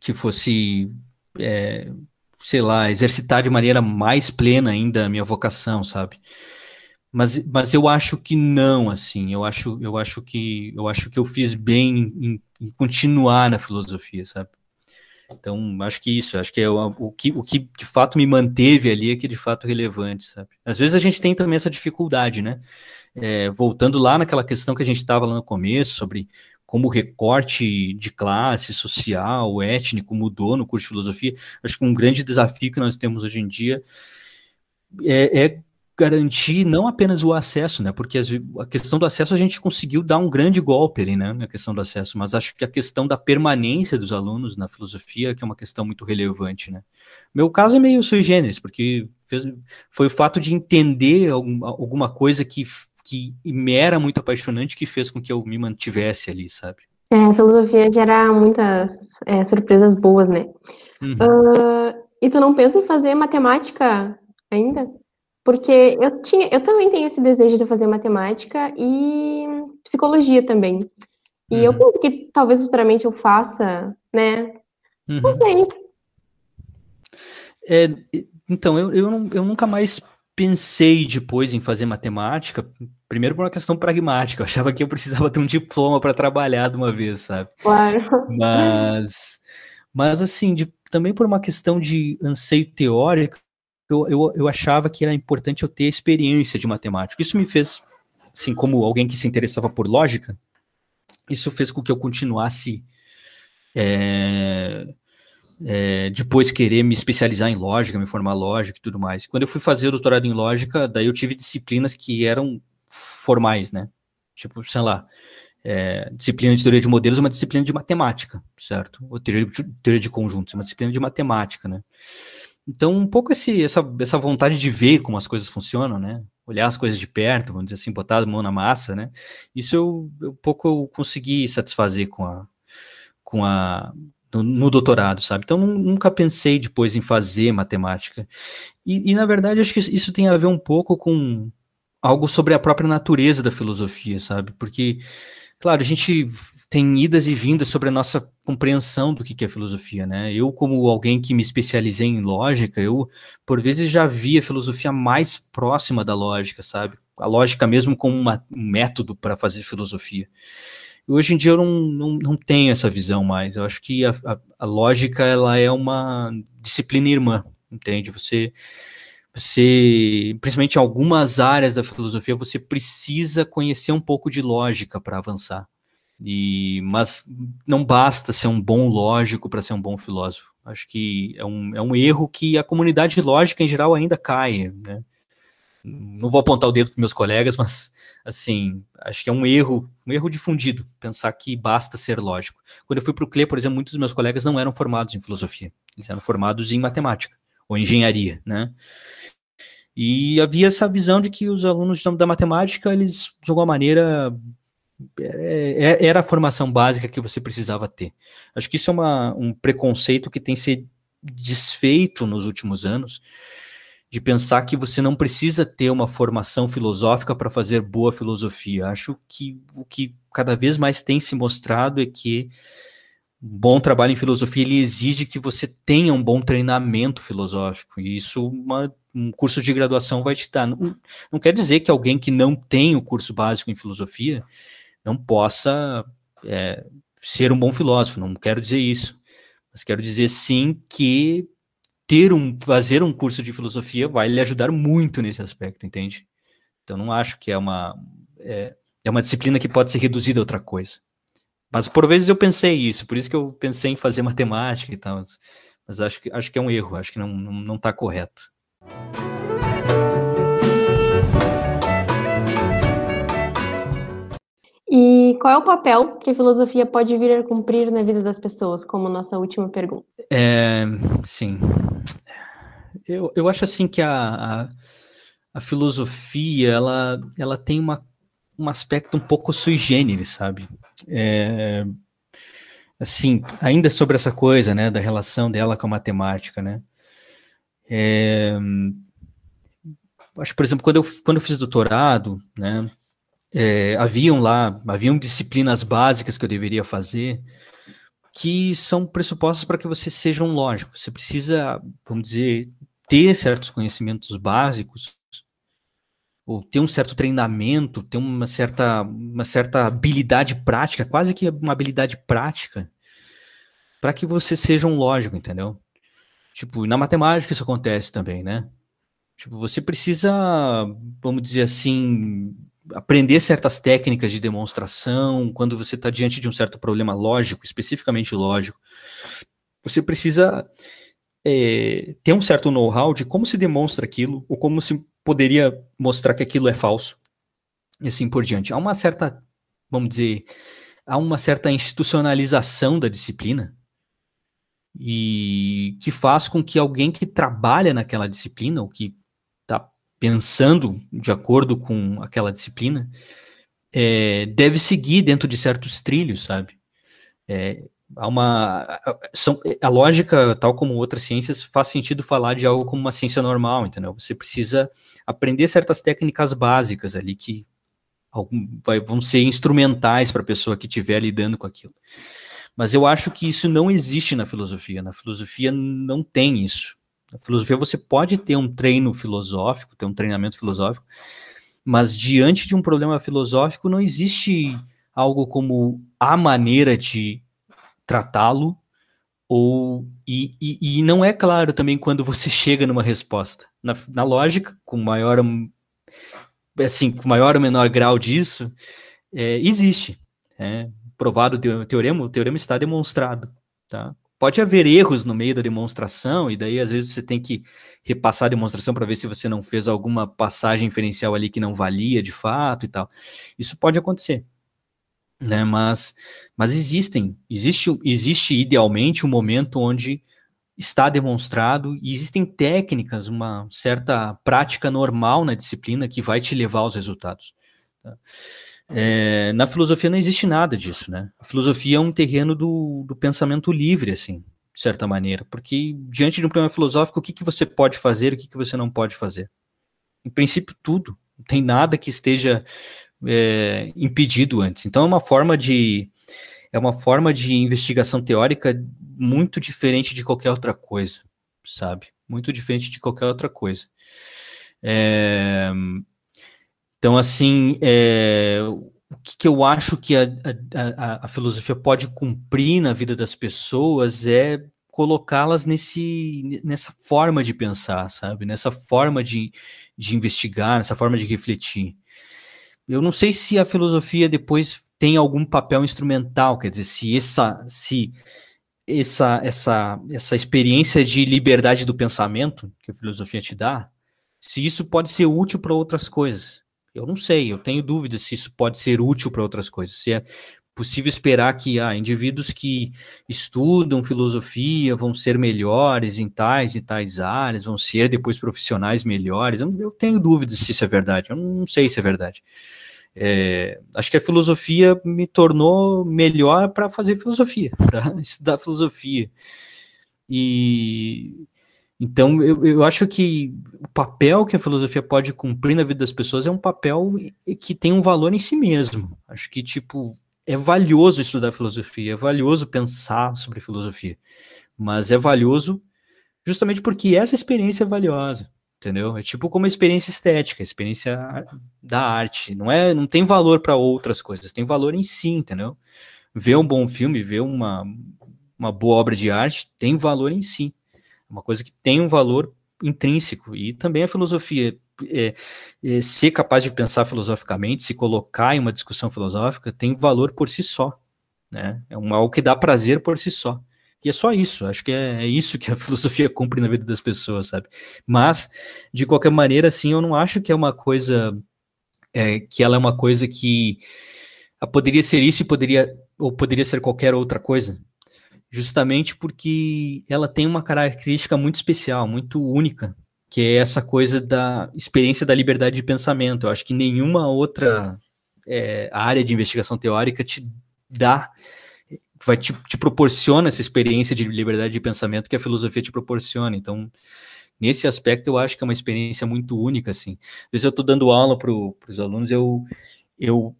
que fosse é, sei lá, exercitar de maneira mais plena ainda a minha vocação, sabe? Mas, mas eu acho que não, assim, eu acho, eu acho que eu acho que eu fiz bem em, em continuar na filosofia, sabe? Então, acho que isso, acho que é o, o, que, o que de fato me manteve ali é que de fato relevante, sabe? Às vezes a gente tem também essa dificuldade, né? É, voltando lá naquela questão que a gente estava lá no começo, sobre como o recorte de classe social, étnico mudou no curso de filosofia. Acho que um grande desafio que nós temos hoje em dia é, é garantir não apenas o acesso, né? Porque a questão do acesso a gente conseguiu dar um grande golpe ali, né? Na questão do acesso, mas acho que a questão da permanência dos alunos na filosofia que é uma questão muito relevante, né? Meu caso é meio sui generis, porque fez, foi o fato de entender algum, alguma coisa que que me era muito apaixonante que fez com que eu me mantivesse ali, sabe? É, a filosofia gera muitas é, surpresas boas, né? Uhum. Uh, e tu não pensa em fazer matemática ainda? Porque eu tinha, eu também tenho esse desejo de fazer matemática e psicologia também. E uhum. eu penso que talvez futuramente eu faça, né? Uhum. Não sei. É, então, eu, eu, eu nunca mais pensei depois em fazer matemática, primeiro por uma questão pragmática. Eu achava que eu precisava ter um diploma para trabalhar de uma vez, sabe? Claro. Mas, mas assim, de, também por uma questão de anseio teórico, eu, eu, eu achava que era importante eu ter experiência de matemática. Isso me fez, assim, como alguém que se interessava por lógica, isso fez com que eu continuasse é, é, depois querer me especializar em lógica, me formar lógica e tudo mais. Quando eu fui fazer o doutorado em lógica, daí eu tive disciplinas que eram formais, né? Tipo, sei lá, é, disciplina de teoria de modelos é uma disciplina de matemática, certo? Ou teoria de, teoria de conjuntos, é uma disciplina de matemática, né? Então, um pouco esse, essa, essa vontade de ver como as coisas funcionam, né? Olhar as coisas de perto, vamos dizer assim, botar a mão na massa, né? Isso eu, eu pouco eu consegui satisfazer com a, com a, no, no doutorado, sabe? Então nunca pensei depois em fazer matemática. E, e, na verdade acho que isso tem a ver um pouco com algo sobre a própria natureza da filosofia, sabe? Porque, claro, a gente tem idas e vindas sobre a nossa compreensão do que é filosofia, né? Eu, como alguém que me especializei em lógica, eu, por vezes, já vi a filosofia mais próxima da lógica, sabe? A lógica mesmo como uma, um método para fazer filosofia. Hoje em dia eu não, não, não tenho essa visão mais. Eu acho que a, a, a, lógica ela é uma disciplina irmã, entende? Você, você, principalmente em algumas áreas da filosofia, você precisa conhecer um pouco de lógica para avançar. E, mas não basta ser um bom lógico para ser um bom filósofo. Acho que é um, é um erro que a comunidade lógica em geral ainda cai, né? Não vou apontar o dedo para meus colegas, mas assim, acho que é um erro, um erro difundido, pensar que basta ser lógico. Quando eu fui para o CLE, por exemplo, muitos dos meus colegas não eram formados em filosofia, eles eram formados em matemática ou engenharia, né? E havia essa visão de que os alunos da matemática, eles, de alguma maneira, era a formação básica que você precisava ter. Acho que isso é uma, um preconceito que tem se desfeito nos últimos anos, de pensar que você não precisa ter uma formação filosófica para fazer boa filosofia. Acho que o que cada vez mais tem se mostrado é que bom trabalho em filosofia ele exige que você tenha um bom treinamento filosófico. E isso uma, um curso de graduação vai te dar. Não, não quer dizer que alguém que não tem o curso básico em filosofia não possa é, ser um bom filósofo. Não quero dizer isso. Mas quero dizer sim que ter um, fazer um curso de filosofia vai lhe ajudar muito nesse aspecto, entende? Então não acho que é uma é, é uma disciplina que pode ser reduzida a outra coisa. Mas por vezes eu pensei isso, por isso que eu pensei em fazer matemática e tal. Mas, acho que acho que é um erro, acho que não não, não está correto. E qual é o papel que a filosofia pode vir a cumprir na vida das pessoas, como nossa última pergunta? É, sim. Eu, eu acho assim que a, a, a filosofia ela, ela tem uma, um aspecto um pouco sui generis, sabe? É, assim, ainda sobre essa coisa, né, da relação dela com a matemática, né? É, acho, por exemplo, quando eu, quando eu fiz doutorado, né, é, haviam lá, haviam disciplinas básicas que eu deveria fazer que são pressupostos para que você seja um lógico. Você precisa, vamos dizer, ter certos conhecimentos básicos ou ter um certo treinamento, ter uma certa, uma certa habilidade prática, quase que uma habilidade prática, para que você seja um lógico, entendeu? Tipo, na matemática isso acontece também, né? Tipo, você precisa, vamos dizer assim, aprender certas técnicas de demonstração, quando você está diante de um certo problema lógico, especificamente lógico, você precisa é, ter um certo know-how de como se demonstra aquilo, ou como se poderia mostrar que aquilo é falso, e assim por diante. Há uma certa, vamos dizer, há uma certa institucionalização da disciplina, e que faz com que alguém que trabalha naquela disciplina, ou que pensando de acordo com aquela disciplina, é, deve seguir dentro de certos trilhos, sabe? É, há uma são, a lógica, tal como outras ciências, faz sentido falar de algo como uma ciência normal, entendeu? Você precisa aprender certas técnicas básicas ali que algum, vai, vão ser instrumentais para a pessoa que estiver lidando com aquilo. Mas eu acho que isso não existe na filosofia. Na filosofia não tem isso. Na filosofia você pode ter um treino filosófico, ter um treinamento filosófico, mas diante de um problema filosófico não existe algo como a maneira de tratá-lo ou e, e, e, não é claro também quando você [laughs] chega numa resposta. Na, na lógica, com maior assim, com maior ou menor grau disso, é, existe. É, provado o teorema, o teorema está demonstrado. Tá? Pode haver erros no meio da demonstração, e daí às vezes você tem que repassar a demonstração para ver se você não fez alguma passagem inferencial ali que não valia de fato e tal. Isso pode acontecer. Né? Mas, mas existem, existe, existe idealmente um momento onde está demonstrado e existem técnicas, uma certa prática normal na disciplina que vai te levar aos resultados. Tá? É, na filosofia não existe nada disso, né? A filosofia é um terreno do, do pensamento livre, assim, de certa maneira, porque diante de um problema filosófico, o que, que você pode fazer e o que, que você não pode fazer? Em princípio, tudo. Não tem nada que esteja é, impedido antes. Então é uma forma de é uma forma de investigação teórica muito diferente de qualquer outra coisa, sabe? Muito diferente de qualquer outra coisa. É, então, assim, é, o que, que, eu acho que a, a, a, filosofia pode cumprir na vida das pessoas é colocá-las nesse nessa forma de pensar, sabe? Nessa forma de, de investigar, nessa forma de refletir. Eu não sei se a filosofia depois tem algum papel instrumental, quer dizer, se essa se essa essa essa experiência de liberdade do pensamento que a filosofia te dá, se isso pode ser útil para outras coisas. Eu não sei, eu tenho dúvidas se isso pode ser útil para outras coisas. Se é possível esperar que ah, indivíduos que estudam filosofia vão ser melhores em tais e tais áreas, vão ser depois profissionais melhores. Eu, eu tenho dúvidas se isso é verdade, eu não sei se é verdade. É, acho que a filosofia me tornou melhor para fazer filosofia, [laughs] para estudar filosofia. E então eu, eu acho que o papel que a filosofia pode cumprir na vida das pessoas é um papel que tem um valor em si mesmo. Acho que, tipo, é valioso estudar filosofia, é valioso pensar sobre filosofia, mas é valioso justamente porque essa experiência é valiosa, entendeu? É tipo como a experiência estética, a experiência da arte, não é, não tem valor para outras coisas, tem valor em si, entendeu? Ver um bom filme, ver uma, uma boa obra de arte tem valor em si, uma coisa que tem um valor intrínseco e também a filosofia é, é, ser capaz de pensar filosoficamente, se colocar em uma discussão filosófica, tem valor por si só. Né? É um, algo que dá prazer por si só. E é só isso, acho que é, é, isso que a [laughs] filosofia cumpre na vida das pessoas, sabe? Mas, de qualquer maneira, assim, eu não acho que é uma coisa. É, que ela é uma coisa que poderia ser isso e poderia, ou poderia ser qualquer outra coisa. Justamente porque ela tem uma característica muito especial, muito única, que é essa coisa da experiência da liberdade de pensamento. Eu acho que nenhuma outra é, área de investigação teórica te dá, vai te, te, proporciona essa experiência de liberdade de pensamento que a filosofia te proporciona. Então, nesse aspecto, eu acho que é uma experiência muito única, assim. Às vezes eu estou dando aula para os alunos, eu, eu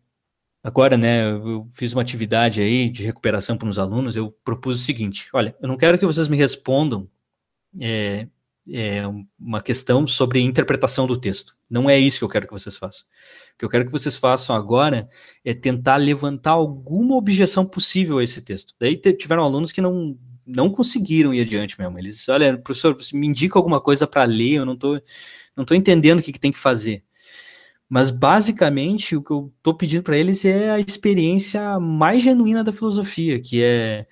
agora, né, eu fiz uma atividade aí de recuperação para os alunos, eu propus o seguinte, olha, eu não quero que vocês me respondam é, é, uma questão sobre interpretação do texto. Não é isso que eu quero que vocês façam. O que eu quero que vocês façam agora é tentar levantar alguma objeção possível a esse texto. Daí tiveram alunos que não não conseguiram ir adiante mesmo. Eles, olha, professor, me indica alguma coisa para ler, eu não tô, não tô entendendo o que, que tem que fazer. Mas basicamente o que eu estou pedindo para eles é a experiência mais genuína da filosofia, que é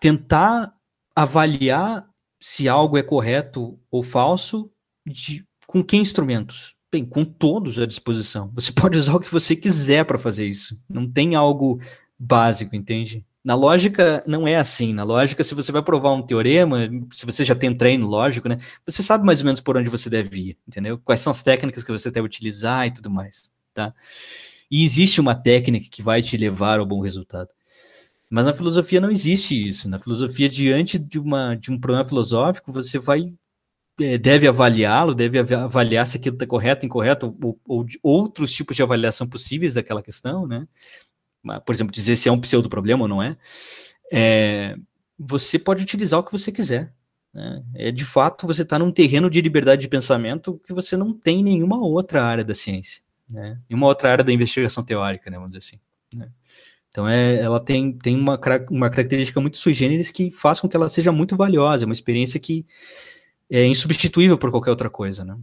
tentar avaliar se algo é correto ou falso, de, com que instrumentos? Bem, com todos à disposição. Você [laughs] pode usar o que você quiser para fazer isso. Não tem algo básico, entende? Na lógica não é assim. Na lógica, se você vai provar um teorema, se você já tem treino lógico, né? Você sabe mais ou menos por onde você deve ir, entendeu? Quais são as técnicas que você deve utilizar e tudo mais, tá? E existe uma técnica que vai te levar ao bom resultado. Mas na filosofia não existe isso. Na filosofia, diante de, uma, de um problema filosófico, você vai é, deve avaliá-lo, deve avaliar se aquilo está correto, incorreto, ou, ou outros tipos de avaliação possíveis daquela questão, né? Por exemplo, dizer se é um pseudo problema ou não é. é você pode utilizar o que você quiser. Né? É de fato você está num terreno de liberdade de pensamento que você não tem em nenhuma outra área da ciência, né? Nenhuma outra área da investigação teórica, né? Vamos dizer assim. Né? Então é, ela tem, tem uma, uma característica muito sui generis que faz com que ela seja muito valiosa, é uma experiência que é insubstituível por qualquer outra coisa, né?